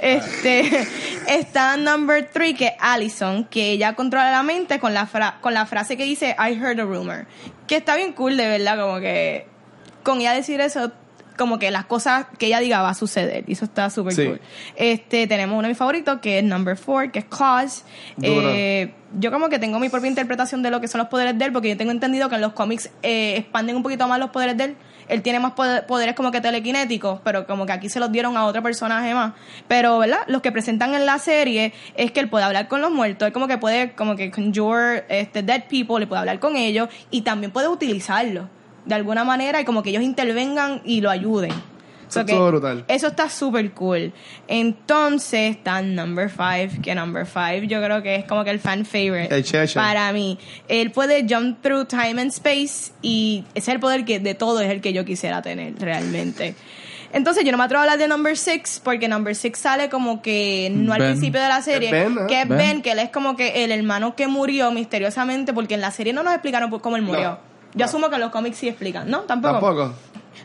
Este, está number three, que es Allison, que ella controla la mente con la, fra- con la frase que dice, I heard a rumor. Que está bien cool, de verdad, como que con ella decir eso, como que las cosas que ella diga va a suceder. Y eso está súper Sí. cool. Este, tenemos uno de mis favoritos, que es number four, que es Cause. Eh, yo como que tengo mi propia interpretación de lo que son los poderes de él, porque yo tengo entendido que en los cómics eh, expanden un poquito más los poderes de él. Él tiene más poder- poderes como que telequinéticos, pero como que aquí se los dieron a otro personaje más. Pero, ¿verdad? Los que presentan en la serie es que él puede hablar con los muertos, él como que puede como que conjure este, dead people, le puede hablar con ellos y también puede utilizarlo de alguna manera y como que ellos intervengan y lo ayuden. Eso que brutal. Eso está súper cool. Entonces está Number 5, que Number 5 yo creo que es como que el fan favorite El para mí. Él puede jump through time and space y ese es el poder que de todo es el que yo quisiera tener realmente. Entonces yo no me atrevo a hablar de Number 6 porque Number 6 sale como que no al principio de la serie, que es Ben. Ben, que él es como que el hermano que murió misteriosamente porque en la serie no nos explicaron cómo él murió. No. Yo asumo que en los cómics sí explican, ¿no? Tampoco. Tampoco.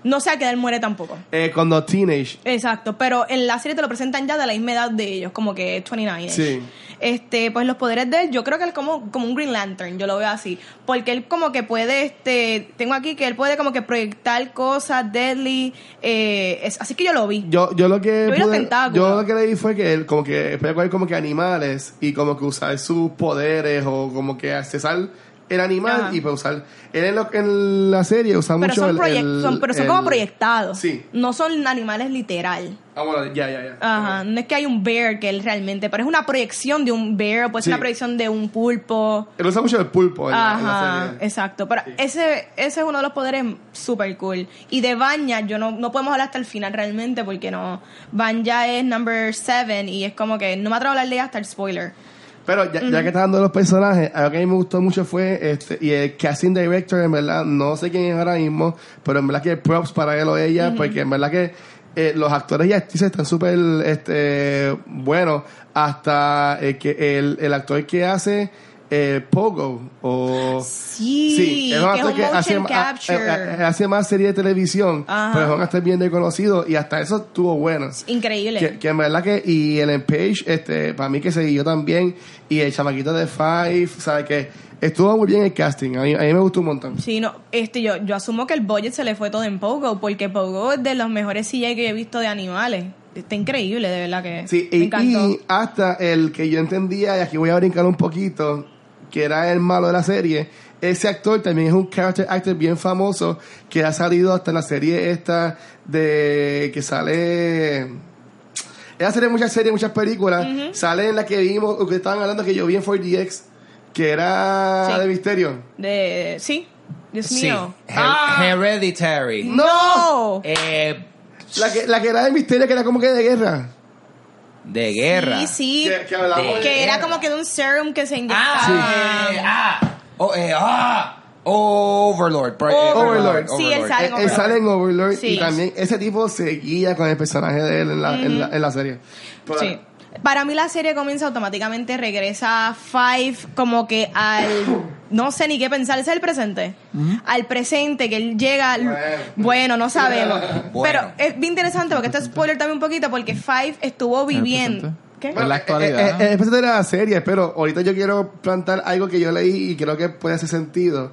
No sé a qué edad él muere tampoco. Eh, cuando Teenage. Exacto, pero en la serie te lo presentan ya de la misma edad de ellos, como que es 29. Sí. Este, pues los poderes de él, yo creo que él es como, como un Green Lantern, yo lo veo así. Porque él como que puede, este, tengo aquí que él puede como que proyectar cosas deadly, eh, es- así que yo lo vi. Yo, yo lo que Yo vi pude- yo lo que leí fue que él como que puede coger como que animales y como que usar sus poderes o como que accesar el animal Ajá. y pues usar él en, lo- en la serie usa pero mucho son, el, son- pero son el- como proyectados. Sí. No son animales literal. Ah, bueno, ya, ya, ya. Ajá, no es que hay un bear que él realmente, pero es una proyección de un bear, puede ser Sí. una proyección de un pulpo. Él usa mucho el pulpo en, la, en la Ajá, serie. exacto. Pero ese, ese es uno de los poderes super cool. Y de Vanya, yo no, no podemos hablar hasta el final realmente porque no. Vanya es number 7 y es como que no me atrevo a hablar de ella hasta el spoiler. Pero ya, ya que está dando los personajes, algo que a mí me gustó mucho fue, este, y el casting director, en verdad, no sé quién es ahora mismo, pero en verdad que props para él o ella, porque en verdad que eh, los actores y actrices están súper este, buenos, hasta el, que, el, el actor que hace eh, Pogo, o... Sí, es que un es un que hace, capture. a- a- hace más serie de televisión, Ajá. pero es un actor bien reconocido y hasta eso estuvo bueno. Increíble. Que, que en verdad que, y el Page, este, para mí que se yo también, y el chamaquito de Five, ¿sabes? Que estuvo muy bien el casting, a mí, a mí me gustó un montón. Sí, no, este, yo, yo asumo que el budget se le fue todo en Pogo, porque Pogo es de los mejores CGI que yo he visto de animales. Está increíble, de verdad que Sí, me y, encantó. y hasta el que yo entendía, y aquí voy a brincar un poquito, que era el malo de la serie, ese actor también es un character actor bien famoso, que ha salido hasta en la serie esta de que sale... Él ha salido en muchas series, muchas películas. Sale en la que vimos, o que estaban hablando que yo vi en 4DX, que era Sí. de misterio. De, sí, Dios Sí. mío. Her- Ah, Hereditary. ¡No! Eh, La que, la que era de misterio, que era como que de guerra. De guerra. Sí, sí. Que, que hablamos De- de- Que era como que de un serum que se inyectaba. Ah, eh, ah, oh, eh, ah, Overlord. eh, Overlord. Sí, él sale en Él, él sale en Overlord Sí. y también ese tipo se guía con el personaje de él en la, en la, en la serie. Pero- Sí. Para mí la serie comienza automáticamente, regresa Five como que al... No sé ni qué pensar, ese es el presente. Al presente, que él llega... al- Bueno. Bueno, no sabemos. Bueno. Pero es bien interesante porque esto es spoiler también un poquito porque Five estuvo viviendo... ¿Qué? En la eh, actualidad. eh, eh, es presente de la serie, pero ahorita yo quiero plantar algo que yo leí y creo que puede hacer sentido.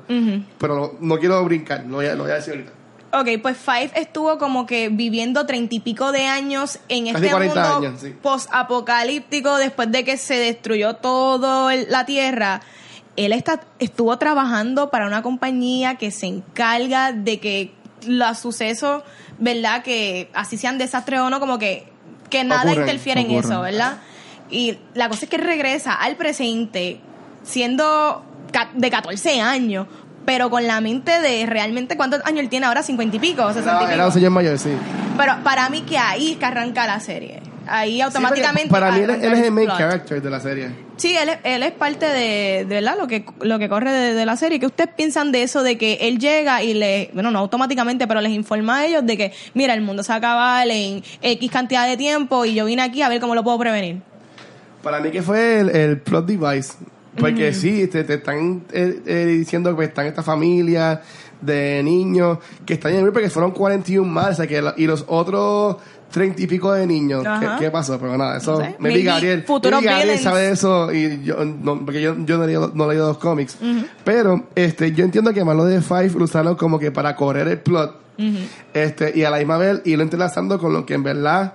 Pero no, no quiero brincar, lo voy, a, lo voy a decir ahorita. Ok, pues Five estuvo como que viviendo treinta y pico de años en Casi este 40 mundo años, sí. post-apocalíptico después de que se destruyó todo el- la Tierra. Él está, estuvo trabajando para una compañía que se encarga de que los sucesos, ¿verdad? Que así sean desastres o no, como que, que nada Ocurren, interfiere en eso, ¿verdad? Y la cosa es que regresa al presente siendo de 14 años, pero con la mente de realmente cuántos años él tiene ahora, 50 y pico, 60 y pico. era un señor mayor, sí. Pero para mí que ahí es que arranca la serie. Ahí automáticamente. Sí, para mí él, es el main plot. character de la serie. Sí, él, es- él es parte de, de ¿verdad? lo que lo que corre de, de la serie. ¿Qué ustedes piensan de eso de que él llega y le, bueno, no automáticamente, pero les informa a ellos de que, mira, el mundo se va a acabar en X cantidad de tiempo y yo vine aquí a ver cómo lo puedo prevenir? Para mí que fue el, el plot device. Porque sí, te, te están eh, eh, diciendo que están esta familia de niños que están en el porque fueron 41 más, o sea, que la- y los otros 30 y pico de niños. ¿Qué, qué pasó? Pero nada, eso... No sé. me vi Gabriel. futuros maybe Gabriel sabe eso y yo, no, porque yo, yo no, he leído, no leído los cómics. Pero este yo entiendo que Malo de Five lo usaron como que para correr el plot. este Y a la misma vez irlo entrelazando con lo que en verdad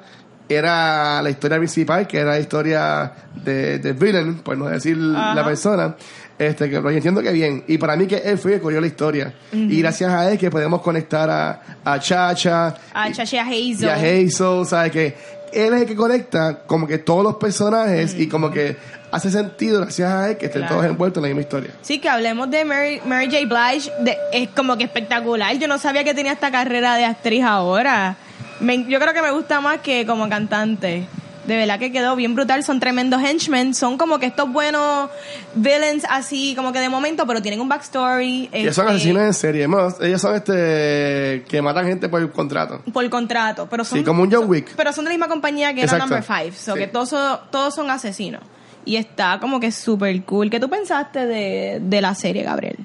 era la historia principal, que era la historia de, de villain, por no decir la persona. Este, que, yo entiendo que bien. Y para mí que él fue el que corrió la historia. Y gracias a él que podemos conectar a, a Chacha A Chachi a y Hazel. a Hazel, ¿sabes? Que él es el que conecta como que todos los personajes y como que hace sentido gracias a él que estén Claro. todos envueltos en la misma historia. Sí, que hablemos de Mary, Mary J. Blige. de- es como que espectacular. Yo no sabía que tenía esta carrera de actriz ahora. Me- yo creo que me gusta más que como cantante. De verdad que quedó bien brutal. Son tremendos henchmen. Son como que estos buenos villains así, como que de momento, pero tienen un backstory. Ellos son este, asesinos en serie. Bueno, ellos son este que matan gente por contrato. Por contrato. Pero son, Sí, como un John Wick. Pero son de la misma compañía que Exacto. era Number Five. So Sí. que todos son, todos son asesinos. Y está como que súper cool. ¿Qué tú pensaste de, de la serie, Gabriel?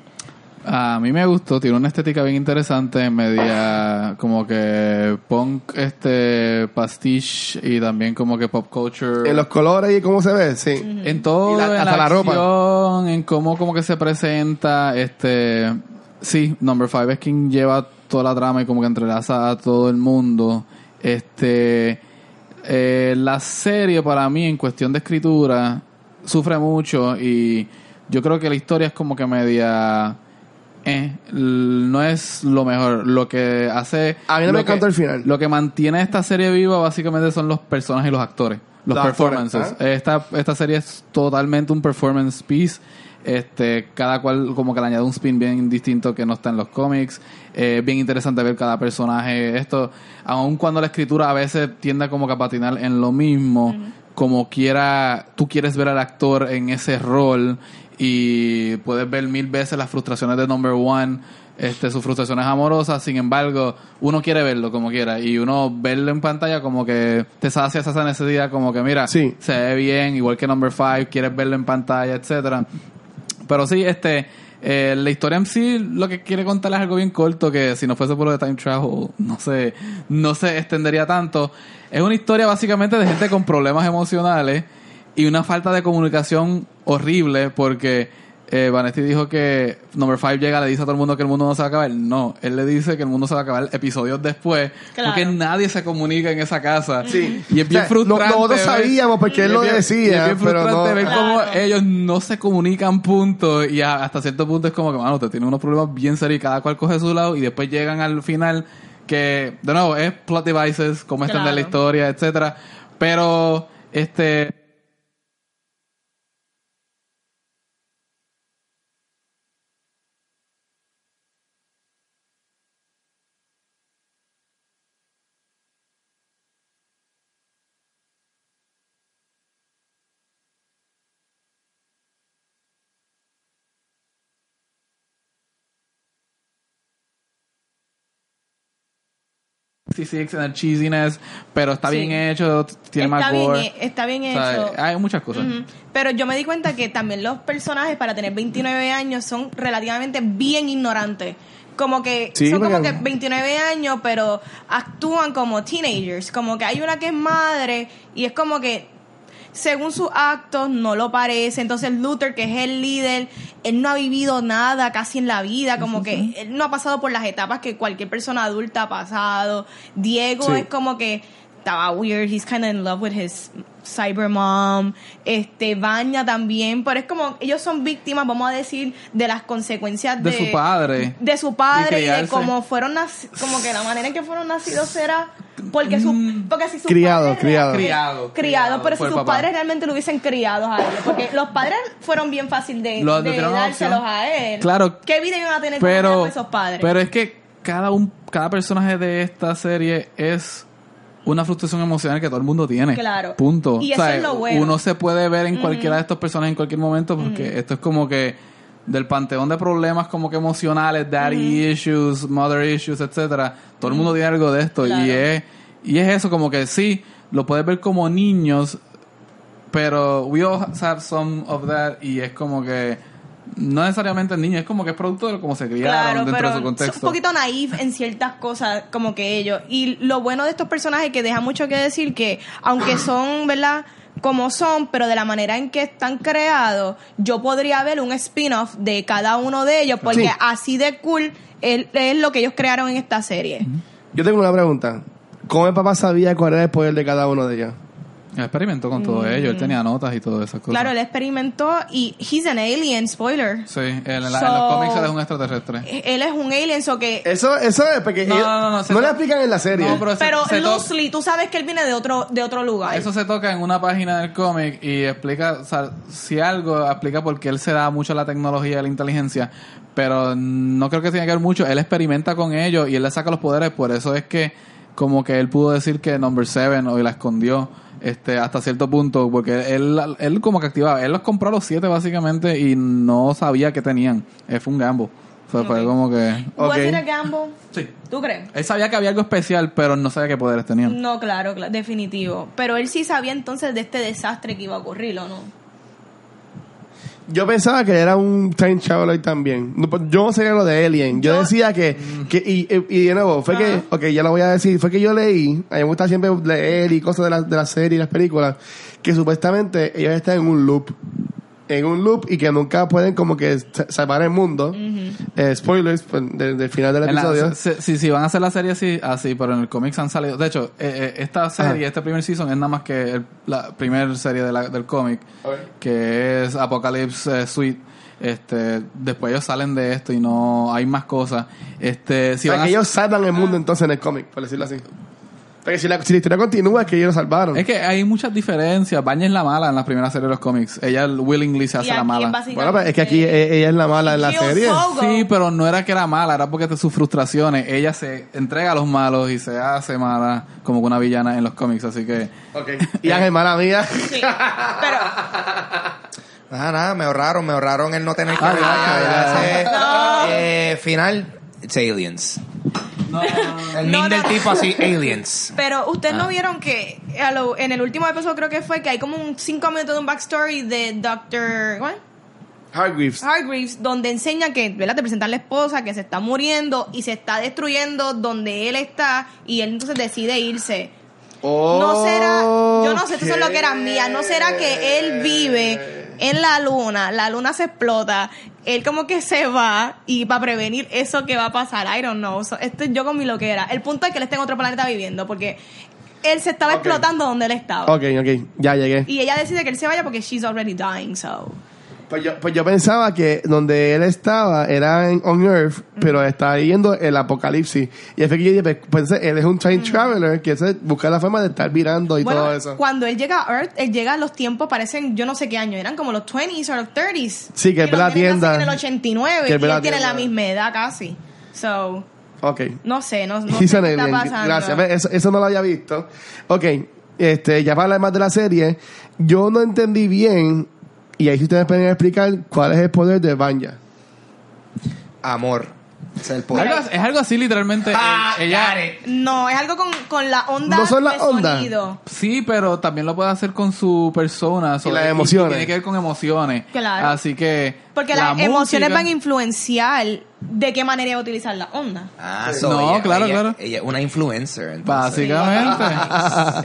A mí me gustó, tiene una estética bien interesante, media como que punk, este pastiche y también como que pop culture. En los colores y cómo se ve, sí. En todo, la- en hasta la ropa. acción, en cómo como que se presenta, este, sí, Number Five es quien lleva toda la trama y como que entrelaza a todo el mundo. Este, eh, la serie para mí en cuestión de escritura sufre mucho y yo creo que la historia es como que media, eh, no es lo mejor. Lo que hace, A mí no lo me encantó el final. Lo que mantiene esta serie viva básicamente son los personajes y los actores. Los actores, performances. ¿ah? Esta, esta serie es totalmente un performance piece. Este, cada cual como que le añade un spin bien distinto que no está en los cómics. Eh, bien interesante ver cada personaje. Esto, aun cuando la escritura a veces tiende como que a patinar en lo mismo, como quiera, tú quieres ver al actor en ese rol y puedes ver mil veces las frustraciones de Number One este, sus frustraciones amorosas, sin embargo, uno quiere verlo como quiera y uno verlo en pantalla como que te sacia esa necesidad como que mira, Sí. se ve bien, igual que Number Five, quieres verlo en pantalla, etcétera. Pero sí, este, eh, la historia en sí lo que quiere contar es algo bien corto que si no fuese por lo de time travel no se, no se extendería tanto. Es una historia básicamente de gente con problemas emocionales y una falta de comunicación horrible porque eh, Vanetti dijo que Number 5 llega, le dice a todo el mundo que el mundo no se va a acabar. No, él le dice que el mundo se va a acabar episodios después Claro. porque nadie se comunica en esa casa. Sí. Y es bien O sea, frustrante. no- nosotros sabíamos porque él lo es bien- decía, y es bien pero frustrante no- ver cómo Claro. ellos no se comunican, punto. Y a- hasta cierto punto es como que, mano, usted tiene unos problemas bien serios y cada cual coge su lado y después llegan al final que, de nuevo, es plot devices, cómo extender la Claro. historia, etcétera Pero, este... Sí, sí, en el cheesiness, pero está Sí. bien hecho, tiene está, más bien, gore. está bien O sea, hecho. hay muchas cosas. Ujú. Pero yo me di cuenta que también los personajes para tener 29 años son relativamente bien ignorantes. Como que Sí, son como que 29 años, pero actúan como teenagers. Como que hay una que es madre y es como que según sus actos no lo parece. Entonces Luther, que es el líder, él no ha vivido nada casi en la vida, como que él no ha pasado por las etapas que cualquier persona adulta ha pasado. Diego Sí. es como que estaba weird, he's kind of in love with his cyber mom. Este, Baña también, pero es como ellos son víctimas, vamos a decir, de las consecuencias De de, su padre. de su Y padre y, de criarse. cómo fueron naci- como que la manera en que fueron nacidos será Porque, su, porque si sus Criado, padres criado. Criado, criado, criado pero si sus papá. padres realmente lo hubiesen criado a él, porque los padres fueron bien fácil de, de dárselos a él. Claro. ¿Qué vida iban a tener con pero esos padres? pero es que cada un cada personaje de esta serie es una frustración emocional que todo el mundo tiene. Claro. punto. Y eso O sea, es lo bueno. uno se puede ver en cualquiera de estos personajes en cualquier momento porque esto es como que del panteón de problemas como que emocionales daddy issues mother issues etcétera. Todo el mundo tiene algo de esto y es y es eso como que sí lo puedes ver como niños pero we all have some of that y es como que no necesariamente niños, es como que es producto de cómo se criaron Claro, dentro pero de su contexto. un poquito naif en ciertas cosas como que ellos. Y lo bueno de estos personajes que deja mucho que decir que aunque son, ¿verdad? Como son, pero de la manera en que están creados, yo podría ver un spin-off de cada uno de ellos porque Sí. así de cool es, es lo que ellos crearon en esta serie. Yo tengo una pregunta. ¿Cómo el papá sabía cuál era el poder de cada uno de ellos? Él experimentó con todo ello, él tenía notas y todas esas cosas. Mm. Claro, él experimentó y he's an alien, spoiler. Sí, en, la- en So- los cómics él es un extraterrestre. Él es un alien, so que... Eso, eso es porque No, ellos- no, no, no, no lo explican en la serie. No, pero Pero se loosely, tú sabes que él viene de otro, de otro lugar. Eso se toca en una página del cómic y explica, o sea, si algo explica por qué él se da mucho a la tecnología y la inteligencia, pero no creo que tenga que ver mucho. Él experimenta con ellos y él le saca los poderes, por eso es que como que él pudo decir que Number Seven hoy la escondió este hasta cierto punto, porque él, él como que activaba, él los compró a los siete básicamente y no sabía que tenían. Eh, fue un gambo. O sea, fue Ok. como que... ¿Puedo Ok. decir a Gamble? Sí. ¿Tú crees? Él sabía que había algo especial, pero no sabía qué poderes tenían. No, claro, cla- definitivo. Pero él sí sabía entonces de este desastre que iba a ocurrir, ¿o no? Yo pensaba que era un time traveler también. No, pues, Yo no sabía lo de Alien. Yo, Yo- decía que, que y, y- y de nuevo, fue que, ok, ya lo voy a decir, fue que yo leí, a mí me gusta siempre leer y cosas de la, de la serie y las películas, que supuestamente ellos están en un loop. En un loop y que nunca pueden como que sa- salvar el mundo. Eh, spoilers pues, de- del final del episodio. si, si- si van a hacer la serie así, así, pero en el cómics han salido. De hecho, eh, eh, esta serie, este primer season es nada más que el- la primera serie de la- del cómic, que es Apocalypse eh, Suite. Este, después ellos salen de esto y no hay más cosas. Este, si O sea, van a- que ellos salvan el mundo entonces en el cómic, por decirlo así. Porque si la, si la historia continúa es que ellos lo salvaron. es que hay muchas diferencias. Baña es la mala en la primera serie de los cómics. Ella willingly se hace la mala. bueno, es que aquí eh, ella es la mala en la serie. Fogo. Sí, pero no era que era mala, era porque de sus frustraciones. Ella se entrega a los malos y se hace mala como una villana en los cómics, así que... Ok. Y Ángel, mala mía. Sí, pero Nada, nada, me ahorraron, me ahorraron el no tener que Ah, ya, ya, ya. Eh, final, it's aliens. No, El No, no, del no. tipo así, aliens. Pero ustedes Ah. no vieron que a lo- en el último episodio creo que fue que hay como un 5 minutos de un backstory de Dr. ¿what? Hargreaves. Hargreaves donde enseña que, ¿verdad? Te presentan la esposa que se está muriendo y se está destruyendo donde él está y él entonces decide irse. No será, yo no sé, esto es lo que era mía, no será que él vive en la luna, la luna se explota, él como que se va y para prevenir eso que va a pasar, I don't know, So, esto es yo con mi loquera. El punto es que él está en otro planeta viviendo porque él se estaba explotando donde él estaba. Ok, ok. Ya llegué. Y ella decide que él se vaya porque she's already dying, so. Pues yo, pues yo pensaba que donde él estaba era en On Earth, pero está viendo el apocalipsis. Y es que yo dije, pues, pensé, él es un time traveler que se busca la forma de estar virando y Bueno, todo eso. cuando él llega a Earth, él llega a los tiempos, parecen, yo no sé qué año, eran como los 20s o los 30s. Sí, que él ve la tienda. en el 89 Que él la tiene la misma edad casi. So, Ok. no sé, no, no sé qué está pasando. Gracias. Eso no lo había visto. Ok. Este, ya para hablar más de la serie, yo no entendí bien, y ahí sí ustedes pueden explicar cuál es el poder de Vanya. Amor. Es el Es poder. algo, es algo así literalmente. Ah, eh, ella. No, es algo con, con la onda ¿No son las de ondas? sonido. Sí, pero también lo puede hacer con su persona. sobre- las emociones. tiene que ver con emociones. Claro. Así que. Porque la las emociones música- van a influenciar de qué manera va a utilizar la onda. Ah, so No, ella- claro, ella- claro. Ella es una influencer. entonces. Básicamente.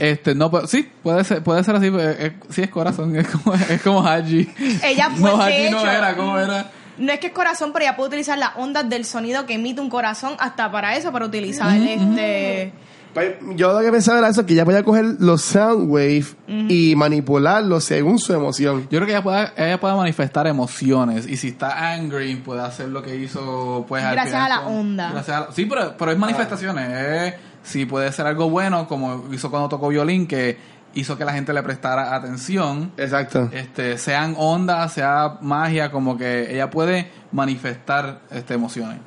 este, no, pero sí, puede ser, puede ser así. eh, eh, sí, es corazón. Es como, es como Haji. Ella, no, pues, de Haji no hecho, era, ¿cómo era? No es que es corazón, pero ella puede utilizar las ondas del sonido que emite un corazón hasta para eso, para utilizar este... Pues, yo lo que pensaba era eso, que ella podía coger los sound waves y manipularlos según su emoción. Yo creo que ella puede, ella puede manifestar emociones y si está angry puede hacer lo que hizo pues al Gracias final a la con- onda. gracias a la- sí, pero, pero es manifestaciones. es- si puede ser algo bueno, como hizo cuando tocó violín, que hizo que la gente le prestara atención. Exacto. Este, sean ondas, sea magia, como que ella puede manifestar este, emociones.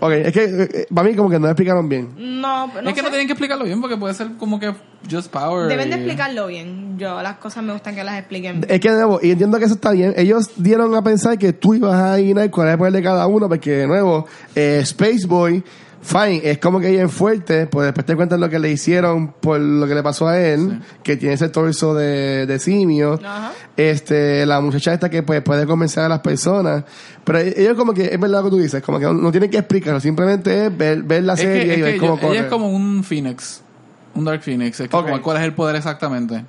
Ok, es que eh, para mí como que no explicaron bien. No, no es que sé. no tienen que explicarlo bien porque puede ser como que just power. Deben de y- explicarlo bien. Yo las cosas me gustan que las expliquen. Es que de nuevo, y entiendo que eso está bien, ellos dieron a pensar que tú ibas a adivinar cuál es el poder de cada uno, porque de nuevo, eh, Space Boy, fine, es como que ella es fuerte, pues después te cuentan lo que le hicieron por lo que le pasó a él, que tiene ese torso de, de simio. Ajá. Este, la muchacha esta que pues puede convencer a las personas. Pero ellos como que, es verdad lo que tú dices, como que no, tienen que explicarlo, simplemente es ver, ver la Es serie que, es y ver que cómo yo- ella es como un Phoenix. Un Dark Phoenix. Es que como, ¿Cuál es el poder exactamente?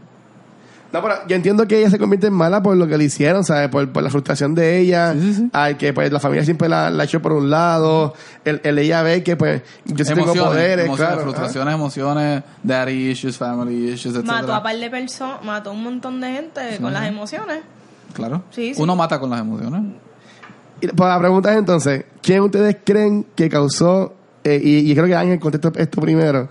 No, pero yo entiendo que ella se convierte en mala por lo que le hicieron, ¿sabes? Por, por la frustración de ella. Sí, sí, sí. Ay, que pues la familia siempre la, la echó por un lado. El, el ella ve que pues yo sí tengo emociones, poderes, emociones, claro. frustraciones, emociones, daddy issues, family issues, etc. Mató a par de personas, mató a un montón de gente con las emociones. Claro. Sí, sí. Uno mata con las emociones. Y pues la pregunta es entonces, ¿quién ustedes creen que causó, eh, y, y creo que Ángel contesta esto primero,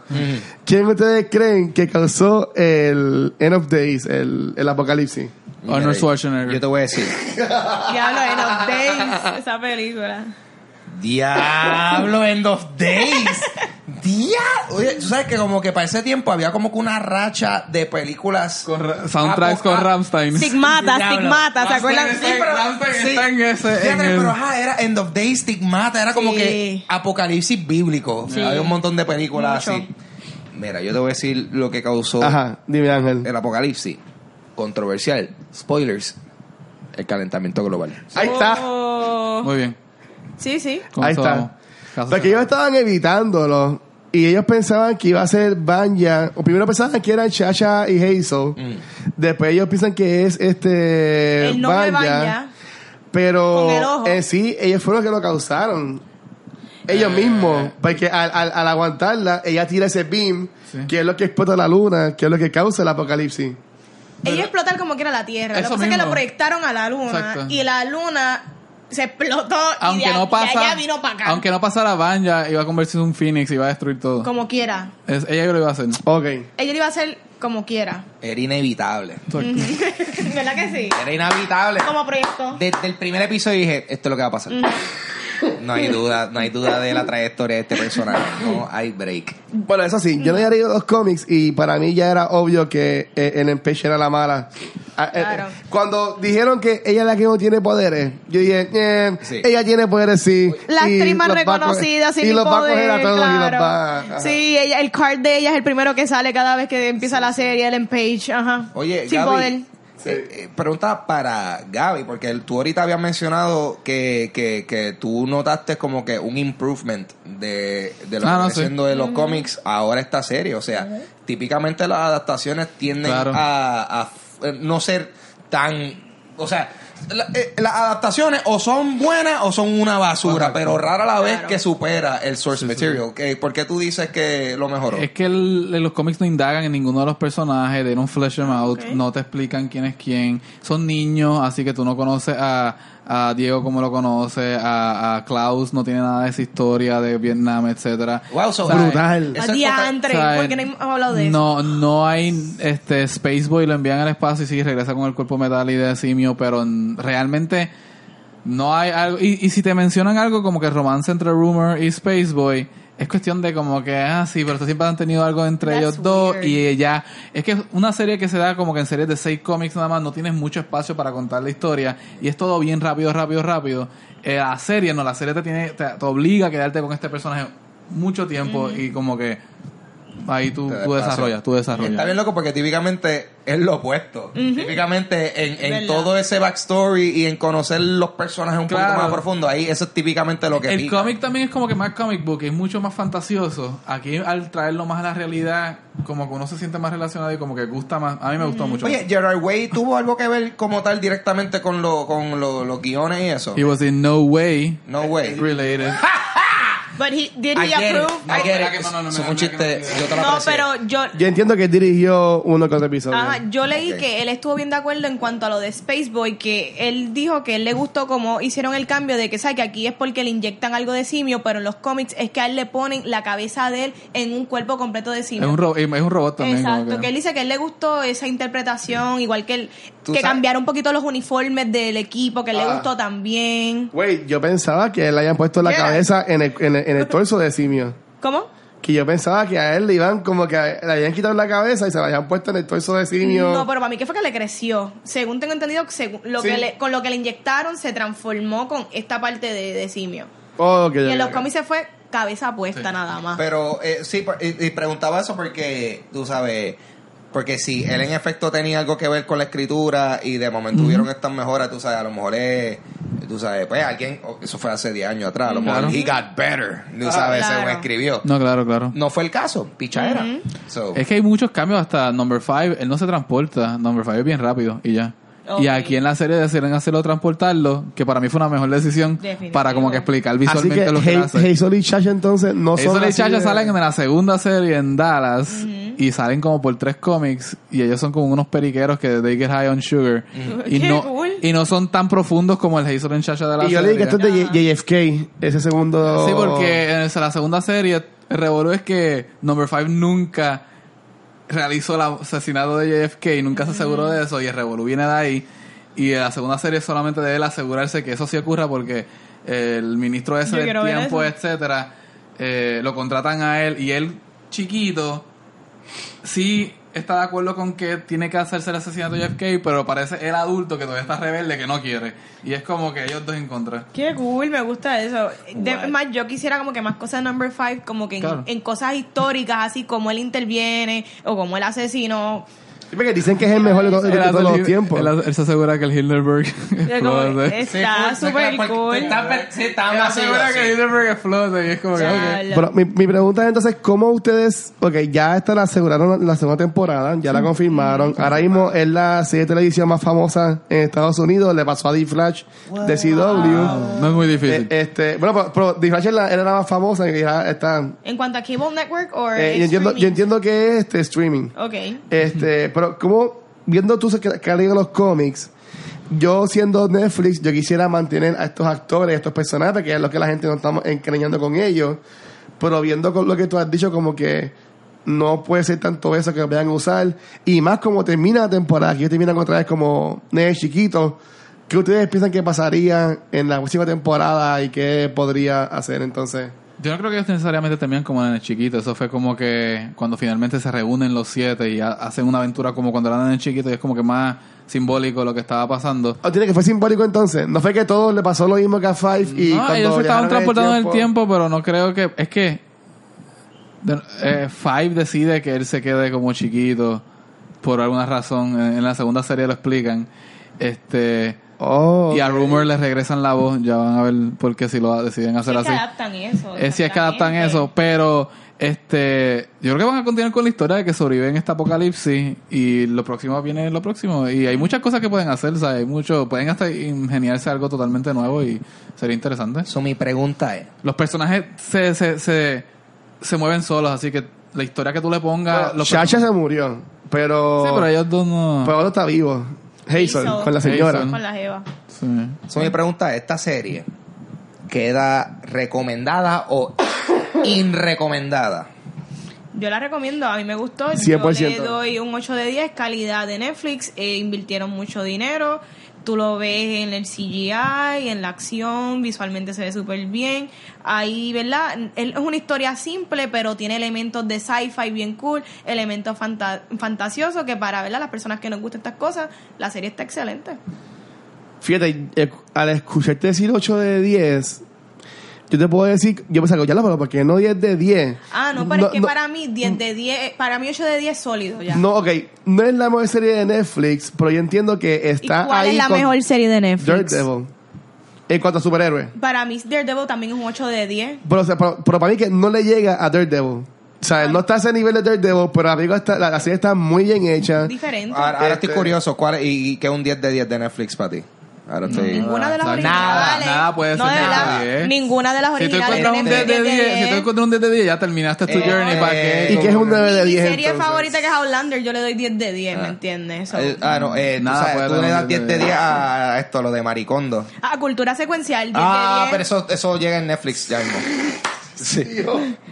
¿quién ustedes creen que causó el End of Days, el, el apocalipsis? Arnold Schwarzenegger. Yo te voy a decir. Diablo, en los days, esa película. Diablo, End of Days. Día. Oye, tú sabes que como que para ese tiempo había como que una racha de películas. Con ra- soundtracks con Apoca- Ramstein. Stigmata. Stigmata, ¿se acuerdan? Ramstein está- Ramstein está en ese. Fíjate, en el- pero ajá, era End of Days, Stigmata, era como Sí. que apocalipsis bíblico. Sí. Había un montón de películas Mucho. así. Mira, yo te voy a decir lo que causó Ajá, dime Ángel. el apocalipsis. Controversial. Spoilers. El calentamiento global. Ahí está, Oh. Muy bien. Sí, sí. Con ahí está. Porque ellos estaban evitándolo. Y ellos pensaban que iba a ser Banya. O primero pensaban que eran Chacha y Hazel. Mm. Después ellos piensan que es este. El Banya. Banya. Pero en sí, ellos fueron los que lo causaron. Ellos Eh. mismos. Porque al, al, al aguantarla, ella tira ese beam, Sí. que es lo que explota la luna, que es lo que causa el apocalipsis. Ellos explotan como que era la Tierra. Lo que Eso pasa es que lo proyectaron a la Luna. Exacto. Y la Luna se explotó Aunque y de, no pasa. allá vino para acá. Aunque no pasara Banja, iba a convertirse en un Phoenix y iba a destruir todo. Como quiera. Es- ella lo iba a hacer. Ok. Ella lo iba a hacer como quiera. Era inevitable. ¿Verdad que sí? Era inevitable. Como proyecto. Desde el primer episodio dije, esto es lo que va a pasar. No hay duda, no hay duda de la trayectoria de este personaje. No hay break. Bueno, eso sí, yo no había leído los cómics y para mí ya era obvio que eh, Ellen Page era la mala. Ah, eh, Claro. eh, cuando dijeron que ella es la que no tiene poderes, yo dije, eh, Sí. ella tiene poderes, sí. La Y actriz más los va a coger- reconocida, sin Y los va a poder, coger a todos y los claro. va a- Sí, ella, el card de ella es el primero que sale cada vez que empieza la serie, Ellen Page. Ajá. Oye, Sin Gaby, poder. Eh, eh, pregunta para Gaby, porque el- tú ahorita habías mencionado que, que, que tú notaste como que un improvement de, de lo Ah, que no, viene sí. siendo de los cómics ahora esta serie. O sea, típicamente las adaptaciones tienden Claro. a, a eh, no ser tan... O sea, la- eh, las adaptaciones o son buenas o son una basura, Correcto. pero rara la vez Claro. que supera el source material. Que- ¿Por qué tú dices que lo mejoró? Es que el- los cómics no indagan en ninguno de los personajes, de un flesh them out, no te explican quién es quién. Son niños, así que tú no conoces a, a Diego como lo conoces, a, a Klaus no tiene nada de esa historia de Vietnam, etcétera. Wow, so- Brutal. Es diantre, porque no hemos hablado de eso. No, no hay este Space Boy lo envían al espacio y sí regresa con el cuerpo metal y de simio, pero realmente no hay algo y, y si te mencionan algo como que romance entre Rumor y Space Boy es cuestión de como que ah sí, pero siempre han tenido algo entre That's ellos dos weird. y ya es que es una serie que se da como que en series de seis cómics nada más no tienes mucho espacio para contar la historia y es todo bien rápido, rápido, rápido. Eh, la serie no, la serie te tiene te, te obliga a quedarte con este personaje mucho tiempo y como que ahí tú, tú desarrollas, tú desarrollas. Está bien loco porque típicamente es lo opuesto. Típicamente en, en todo ese backstory y en conocer los personajes un Claro. poquito más profundo, ahí eso es típicamente lo que El cómic también es como que más comic book, es mucho más fantasioso. Aquí al traerlo más a la realidad, como que uno se siente más relacionado y como que gusta más. A mí me gustó mucho. Oye, Gerard Way tuvo algo que ver como tal directamente con, lo, con lo- los guiones y eso. He was in no way No way. related. But he, did I he get it, approve? I get it. que no, no, no, Eso fue un chiste, no, yo te lo No, aprecio. pero yo, Yo entiendo que él dirigió uno que otro episodio. Ajá, yo leí Ok. que él estuvo bien de acuerdo en cuanto a lo de Space Boy, que él dijo que él le gustó cómo hicieron el cambio de que, ¿sabes? Que aquí es porque le inyectan algo de simio, pero en los cómics es que a él le ponen la cabeza de él en un cuerpo completo de simio. Es un, ro- es un robot también. como Exacto, que él dice que a él le gustó esa interpretación, igual que él, Tú que sabes- cambiaron un poquito los uniformes del equipo, que él le Ah. gustó también. Güey, yo pensaba que le hayan puesto la Yeah. cabeza en el, en, el, en el torso de simio. ¿Cómo? Que yo pensaba que a él le iban como que le habían quitado la cabeza y se la habían puesto en el torso de simio. No, pero para mí que fue que le creció. Según tengo entendido, según lo Sí. que le- con lo que le inyectaron se transformó con esta parte de, de simio. Oh, ok, Y en los cómics se fue cabeza puesta Sí. nada más. Pero eh, sí, y, y preguntaba eso porque, tú sabes, porque si él en efecto tenía algo que ver con la escritura y de momento hubieron estas mejoras, tú sabes, a lo mejor es, tú sabes, pues alguien, eso fue hace 10 años atrás, a lo mejor Claro. he got better, tú sabes, Claro. según escribió. No, claro, claro. No fue el caso, pichadera. So, Es que hay muchos cambios hasta Number 5. Él no se transporta. Number 5 es bien rápido y ya. Y aquí en la serie decidieron hacerlo transportarlo, que para mí fue una mejor decisión para como que explicar Así visualmente que lo que hace. Hazel y Chacha entonces no son Eso y así Chacha de- salen en la segunda serie en Dallas y salen como por tres cómics y ellos son como unos periqueros que they get high on sugar y Qué no cool. y no son tan profundos como el Hazel y Chacha de la Y yo le serie. dije que esto es de JFK, ese segundo... Sí, porque en la segunda serie, el revolú es que Number 5 nunca realizó el asesinato de JFK, nunca se aseguró de eso, y el revolú viene de ahí. Y la segunda serie es solamente de él asegurarse que eso sí ocurra porque el ministro ese del tiempo, etcétera, eh, lo contratan a él y él, chiquito, sí está de acuerdo con que tiene que hacerse el asesinato de JFK, pero parece el adulto que todavía está rebelde que no quiere. Y es como que ellos dos en contra. Qué cool, me gusta eso. De- más, yo quisiera como que más cosas de Number 5, como que en, Claro. en cosas históricas, así como él interviene o como él asesino. Sí, porque dicen que es el mejor de, todos los tiempos. Él, él se asegura que el Hildenberg explote. Está súper cool. Él asegura que el Hildenberg explote y es como que. Pero mi, mi pregunta es entonces, ¿cómo ustedes, ok, ya esta la aseguraron la segunda temporada, ya la confirmaron, ahora mismo es la serie de televisión más famosa en Estados Unidos, le pasó a D-Flash de CW. No es muy difícil. Eh, este, bueno, pero, pero D-Flash era, era la más famosa y ya está. En cuanto a Cable Network o eh, yo, entiendo, yo entiendo que es este streaming. Ok. Este, pero como viendo tú que, leído los cómics, yo siendo Netflix, yo quisiera mantener a estos actores, a estos personajes, que es lo que la gente no estamos encariñando con ellos, pero viendo con lo que tú has dicho, como que no puede ser tanto eso que lo vayan a usar, y más como termina la temporada, que ellos terminan otra vez como nenes chiquitos, ¿qué ustedes piensan que pasaría en la próxima temporada y qué podría hacer entonces? Yo no creo que ellos necesariamente terminan como en el chiquito. Eso fue como que cuando finalmente se reúnen los siete y ha- hacen una aventura como cuando eran en el chiquito y es como que más simbólico lo que estaba pasando. ¿O tiene que fue simbólico entonces? ¿No fue que todo le pasó lo mismo que a Five y no, ellos se estaban transportando en el tiempo, pero no creo que... Es que eh, Five decide que él se quede como chiquito por alguna razón. En la segunda serie lo explican. Este... Oh, Y a Rumor le regresan la voz. Ya van a ver por qué si lo deciden hacer Es que así. adaptan eso. Es si es que adaptan eso, pero este yo creo que van a continuar con la historia de que sobreviven este apocalipsis y lo próximo viene lo próximo y hay muchas cosas que pueden hacer, ¿sabes? Hay mucho, pueden hasta ingeniarse algo totalmente nuevo y sería interesante. so, mi pregunta es, Los personajes se, se, se, se mueven solos, así que la historia que tú le pongas... Bueno, los Chacha se murió, pero, Sí, pero ellos dos no... pero ahora está vivo. Hazel, Hazel. con la señora. Hazel. Con la Jeva. Sí. so, mi pregunta es, ¿esta serie queda recomendada o inrecomendada? Yo la recomiendo, a mí me gustó. 100%. Yo le doy un 8 de 10, calidad de Netflix. eh, invirtieron mucho dinero. Tú lo ves en el CGI, en la acción, visualmente se ve súper bien. Ahí, ¿verdad? Es una historia simple, pero tiene elementos de sci-fi bien cool, elementos fanta- fantasiosos que para, ¿verdad? Las personas que nos gustan estas cosas, la serie está excelente. Fíjate, eh, al escucharte decir 8 de 10, yo te puedo decir, yo pensaba, ya pero ¿por qué no 10 de 10? Ah, no, pero es que para mí 10 de 10, para mí 8 de 10 es sólido ya. No, ok, no es la mejor serie de Netflix, pero yo entiendo que ¿Y está cuál ahí es la con mejor serie de Netflix? Daredevil. En cuanto a superhéroes. Para mí Daredevil también es un 8 de 10. Pero, o sea, pero, pero para mí que no le llega a Daredevil. O sea, no está a ese nivel de Daredevil, pero la, está, la, la serie está muy bien hecha. Diferente. Ahora, ahora estoy Este- curioso, ¿cuál y, y qué es un 10 de 10 de Netflix para ti? Ahora estoy... Ninguna de las Nada, originales. nada puede no, ser de verdad, nada de 10. Ninguna de las Si tú originales encuentras un tiene 10 de 10, 10. si tú encuentras un 10 de 10, ya terminaste tu Eh, journey. ¿Para qué? ¿Y qué es un 9 de Mi 10 serie entonces? favorita que es Outlander, yo le doy 10 de 10, ¿me entiendes? So- Eh, ah, no, eh, tú, Nada sabes, puede tú le das un 10 de 10 a esto, lo de Maricondo. Ah, cultura secuencial, 10 Ah, de 10. pero eso, eso llega en Netflix ya mismo. Sí.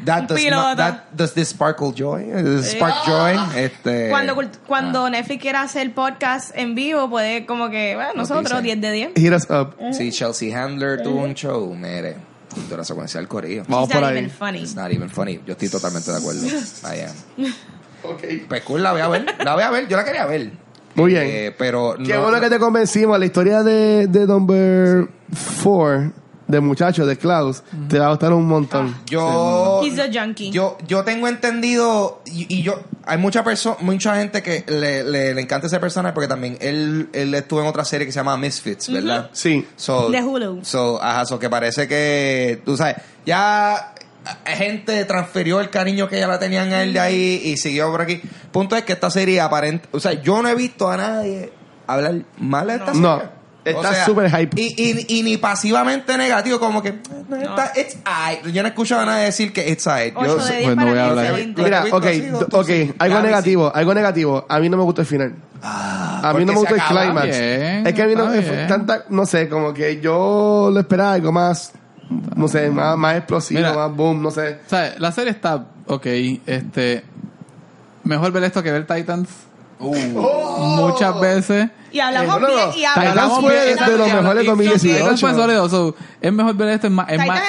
That does, not, that, does this sparkle joy? Does spark joy? Este, Cuando, cult- cuando ah. Netflix quiera hacer podcast en vivo, puede como que, bueno, nosotros dice. 10 de 10. Hit us up. Sí, Chelsea Handler tuvo un show, mire. Cultura secuencial corillo. Vamos It's por not ahí. even funny. It's not even funny. Yo estoy totalmente de acuerdo. I am. Ok. Pues cool, la voy a ver. La voy a ver. Yo la quería ver. Muy bien. Eh, pero Qué no- bueno que te convencimos. La historia de, de Number 4, de muchacho, de Klaus, te va a gustar un montón. Yo, He's a junkie. yo, yo tengo entendido y, y yo hay mucha perso mucha gente que le, le, le encanta ese personaje porque también él, él estuvo en otra serie que se llama Misfits, ¿verdad? Sí. So, De Hulu. So, ajá, so que parece que, tú sabes, ya gente transfirió el cariño que ya la tenían a él de ahí y siguió por aquí. Punto es que esta serie aparente, o sea, yo no he visto a nadie hablar mal de esta serie. No. Está súper hype. Y, y, y ni pasivamente negativo, como que no, está, it's. Yo no he escuchado a nadie decir que it's aight. Yo, 8 de 10 pues no voy a hablar. Mira, ok, ok, algo negativo, algo negativo. A mí no me gustó el final. a mí no me gustó el climax. bien, es que a mí no me fue tanta, no sé, como que yo lo esperaba algo más, no sé, más, más explosivo, Mira. más boom, no sé. O sea, la serie está ok. Este, mejor ver esto que ver Titans. Muchas veces. Y hablamos Eh, bien. Y hablamos bien. de Titans- los mejores de 2018. Titans fue sólido, so, es mejor ver esto. Es más, es más,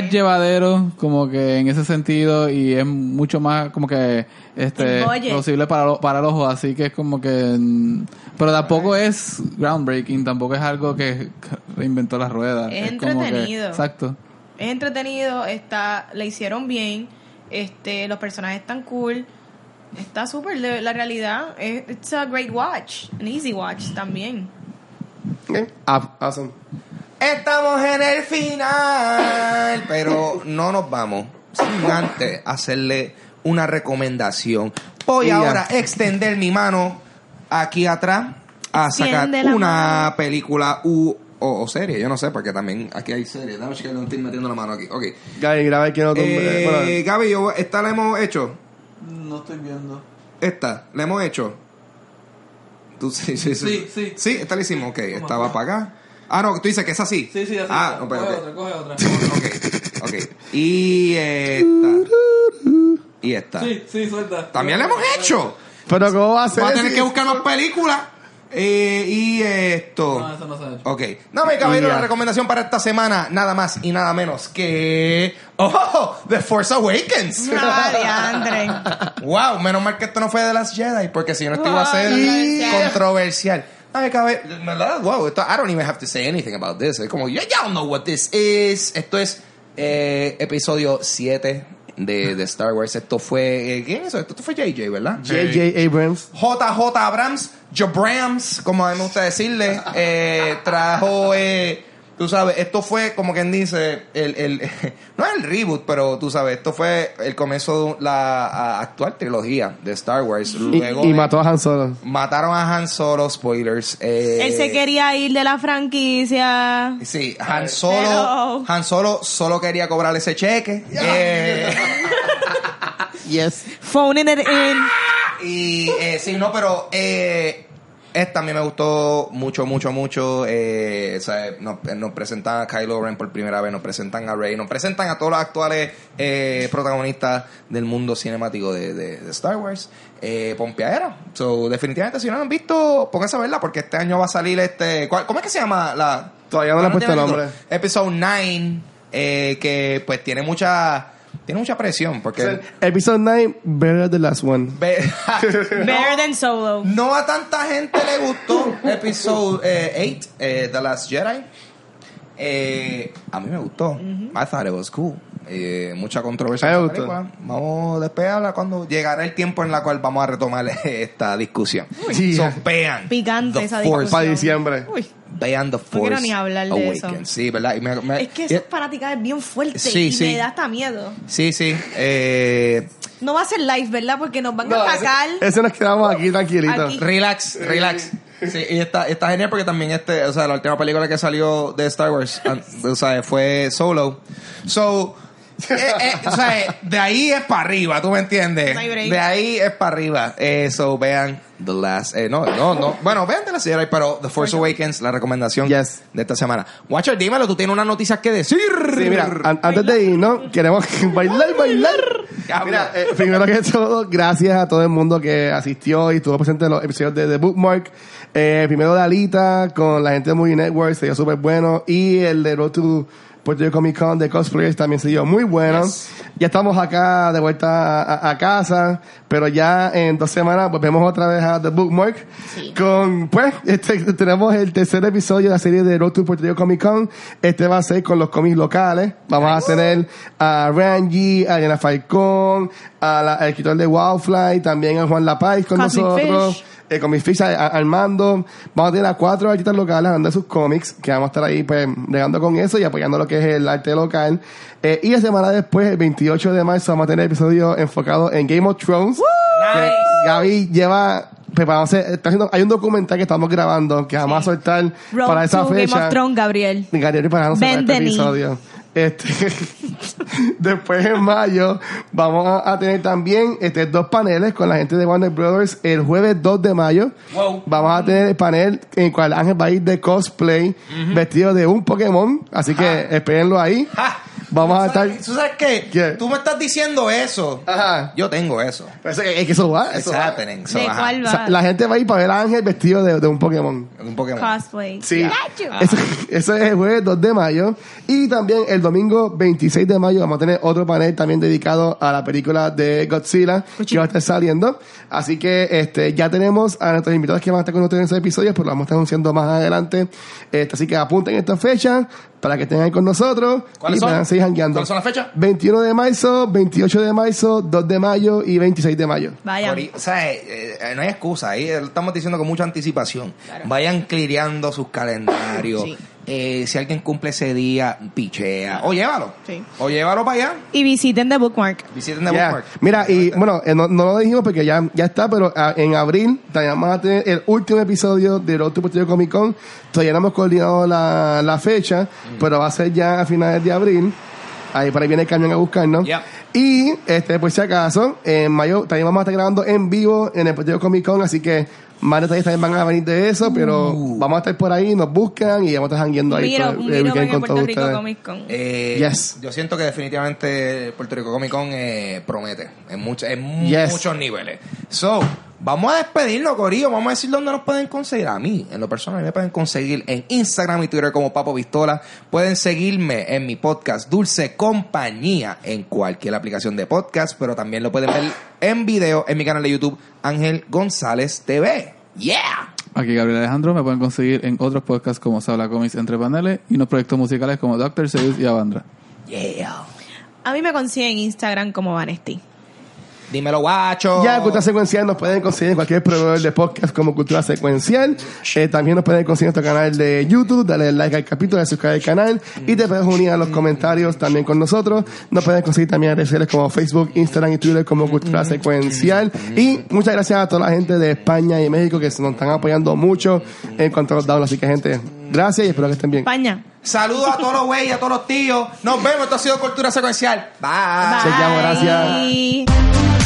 es es llevadero, como que en ese sentido, y es mucho más como que este posible para, lo- para el ojo. Así que es como que. mm, Pero tampoco es groundbreaking, tampoco es algo que reinventó la rueda. Es como que- entretenido. exacto. Es entretenido, está, le hicieron bien, este, los personajes están cool, está súper, la realidad, es it's a great watch, an easy watch también. Ok, ah, awesome. Estamos en el final, pero no nos vamos sin antes hacerle una recomendación. Voy ahora a extender mi mano aquí atrás a sacar una mano. película u, o, o serie, yo no sé, porque también aquí hay series. Dame checar dónde estoy metiendo la mano aquí. Ok. Gaby, graba que no Eh, bueno, Gaby, yo- esta la hemos hecho. No estoy viendo. Esta, la hemos hecho. Tú, sí, sí, sí. Sí, sí. Sí, esta la hicimos, ok. Esta va para acá. Ah, no, tú dices que es así. Ah, no, pero. ok. coge otra. Ok, ok. Y esta. Y esta. sí, suelta. También la hemos hecho. Pero ¿cómo va a ser? Va a tener que buscar más películas. Eh, y esto. No, eso no se ha hecho. Ok. Dame, caballero, la recomendación para esta semana, nada más y nada menos que. ¡Oh! The Force Awakens. Ah, diantre. wow, menos mal que esto no fue de las Jedi, porque si no, esto iba a ser Ay, controversial. Dame, caballero. Wow, esto, I don't even have to say anything about this. Es como, y'all know what this is. Esto es eh, episodio 7 de, de Star Wars. Esto fue. eh, ¿Quién es eso? Esto fue JJ, ¿verdad? J.J. Abrams. JJ Abrams, Jabrams, como a mí me gusta decirle, eh, trajo, eh, tú sabes, esto fue como quien dice, el, el, no es el reboot, pero tú sabes, esto fue el comienzo de la actual trilogía de Star Wars. Y, Luego y de- mató a Han Solo. mataron a Han Solo, spoilers. eh, Él se quería ir de la franquicia. Sí, Han Solo, Pero- Han Solo solo quería cobrar ese cheque. eh, Yes. Phoning it in. Y eh, sí, no, pero eh, esta a mí me gustó mucho, mucho, mucho. Eh, o sea, nos, nos presentan a Kylo Ren por primera vez, nos presentan a Rey, nos presentan a todos los actuales eh, protagonistas del mundo cinemático de, de- de Star Wars. Eh, Pompeadera. So, definitivamente, si no lo han visto, pónganse a verla porque este año va a salir este. ¿cuál- ¿Cómo es que se llama la.? Todavía no le he puesto tiene nombre. Episode 9, eh, que pues tiene mucha. Tiene mucha presión porque. Episode 9, better than the last one. Better than Solo. No a tanta gente le gustó Episode 8, The Last Jedi. Eh, a mí me gustó. I thought it was cool. Eh, mucha controversia en gustó. película. Vamos después a hablar cuando llegará el tiempo en la cual vamos a retomar esta discusión. Sí. So, vean. Picante esa discusión. Para diciembre. Uy, Vean The Force. quiero ni hablar de eso. Awakens. Sí, ¿verdad? Y me- me- es que esa fanática es bien fuerte Sí, y sí. me da hasta miedo. Sí, sí. Eh, No va a ser live, ¿verdad? Porque nos van No, a ese, atacar. ese nos quedamos aquí tranquilitos. Aquí. relax, relax. Sí, y está, está genial porque también este, o sea, la última película que salió de Star Wars, o sea, fue Solo. So, eh, eh, o sea, de ahí es para arriba, ¿tú me entiendes? No. De ahí es para arriba. Eso, vean The Last, eh, no, no, no, bueno, vean The Last Jedi, pero The Force Awakens, la recomendación Yes. de esta semana. Watcher, dímelo, tú tienes unas noticias que decir. Sí, mira, an- antes de irnos, queremos bailar, bailar. Mira, eh, primero que todo, gracias a todo el mundo que asistió y estuvo presente en los episodios de The Bookmark. Eh, primero de Alita con la gente de Movie Network, se dio súper bueno. Y el de Road to Puerto Rico Comic Con de Cosplayers también se dio muy bueno. Yes. Ya estamos acá de vuelta a, a- a casa, pero ya en dos semanas volvemos otra vez a The Bookmark. Sí. Con, pues, este, tenemos el tercer episodio de la serie de Road to Puerto Rico Comic Con. Este va a ser con los cómics locales. Vamos a tener a Rangi, a Elena Falcón, a la- al escritor de Wildfly, también a Juan Lapaz con Cosmic nosotros. Fish. Eh, con mis fichas a- a- Armando. Vamos a tener a cuatro artistas locales hablando de sus cómics, que vamos a estar ahí pues bregando con eso y apoyando lo que es el arte local. Eh, y la semana después, el 28 de marzo, vamos a tener episodio enfocado en Game of Thrones. Nice. Gaby lleva preparándose, está haciendo, hay un documental que estamos grabando que vamos a soltar Road para esa to Game fecha. of Thrones, Gabriel. Gabriel preparándose para este episodio. Este, después en mayo vamos a, a tener también este, dos paneles con la gente de Warner Brothers el jueves 2 de mayo. Wow. Vamos a tener el panel en el cual Ángel va a ir de cosplay vestido de un Pokémon. Así que espérenlo ahí. Vamos a ¿Tú sabes- estar... ¿Tú sabes qué? ¿Qué? Tú me estás diciendo eso. Ajá. Yo tengo eso. Pero es que- es que eso va. Eso va. happening. So, la gente va a ir para ver a Ángel vestido de, de un Pokémon. Un Pokémon. Cosplay. Sí. Eso, eso es el jueves 2 de mayo. Y también el domingo 26 de mayo vamos a tener otro panel también dedicado a la película de Godzilla que va a estar saliendo. Así que este ya tenemos a nuestros invitados que van a estar con nosotros en esos episodios, pero lo vamos a estar anunciando más adelante. Este, así que apunten esta fecha para que estén ahí con nosotros ¿Cuáles y son? puedan seguir jangueando. ¿Cuáles son las fechas? 21 de marzo, 28 de marzo, 2 de mayo y 26 de mayo. Vaya. Por ahí, o sea, eh, eh, no hay excusa. Ahí estamos diciendo con mucha anticipación. Vayan clireando sus calendarios. Sí. Eh, si alguien cumple ese día, pichea. O llévalo. Sí. O llévalo para allá. Y visiten The Bookmark. Visiten The Yeah. Bookmark. Mira, y bueno, eh, no, no lo dijimos porque ya, ya está, pero ah, en abril también vamos a tener el último episodio de Road to Puerto Comic Con. Todavía no hemos coordinado la, la fecha, pero va a ser ya a finales de abril. Ahí por ahí viene el camión a buscarnos. Yeah. Y, este, por si acaso, en mayo también vamos a estar grabando en vivo en el Puerto Comic Con, así que más detalles también van a venir de eso, pero Uh. vamos a estar por ahí, nos buscan y vamos a estar jangueando ahí Miro, todo el miro weekend en con Puerto todos Rico ustedes. Comic Con. Eh, Yes. Yo siento que definitivamente Puerto Rico Comic Con eh, promete en, mucha- en Yes. muchos niveles. So, vamos a despedirnos, Corillo. Vamos a decir dónde nos pueden conseguir. A mí, en lo personal, me pueden conseguir en Instagram y Twitter como Papo Pistola. Pueden seguirme en mi podcast Dulce Compañía en cualquier aplicación de podcast, pero también lo pueden ver en video en mi canal de YouTube Ángel González TV. Yeah. Aquí Gabriel Alejandro me pueden conseguir en otros podcasts como Se habla Comics entre paneles y unos proyectos musicales como Doctor Seuss y Avandra. Yeah. A mí me consiguen en Instagram como Vanesti. Dímelo, guacho. Ya, Cultura Secuencial nos pueden conseguir en cualquier proveedor de podcast como Cultura Secuencial. Eh, también nos pueden conseguir en nuestro canal de YouTube, darle like al capítulo, suscribir al canal y te puedes unir a los comentarios también con nosotros. Nos pueden conseguir también en redes sociales como Facebook, Instagram y Twitter como Cultura Secuencial. Y muchas gracias a toda la gente de España y México que se nos están apoyando mucho en cuanto a los downloads. Así que, gente, gracias y espero que estén bien. España. Saludos a todos los güeyes, a todos los tíos. Nos vemos. Esto ha sido Cultura Secuencial. Bye. Chequeamos, gracias. Bye.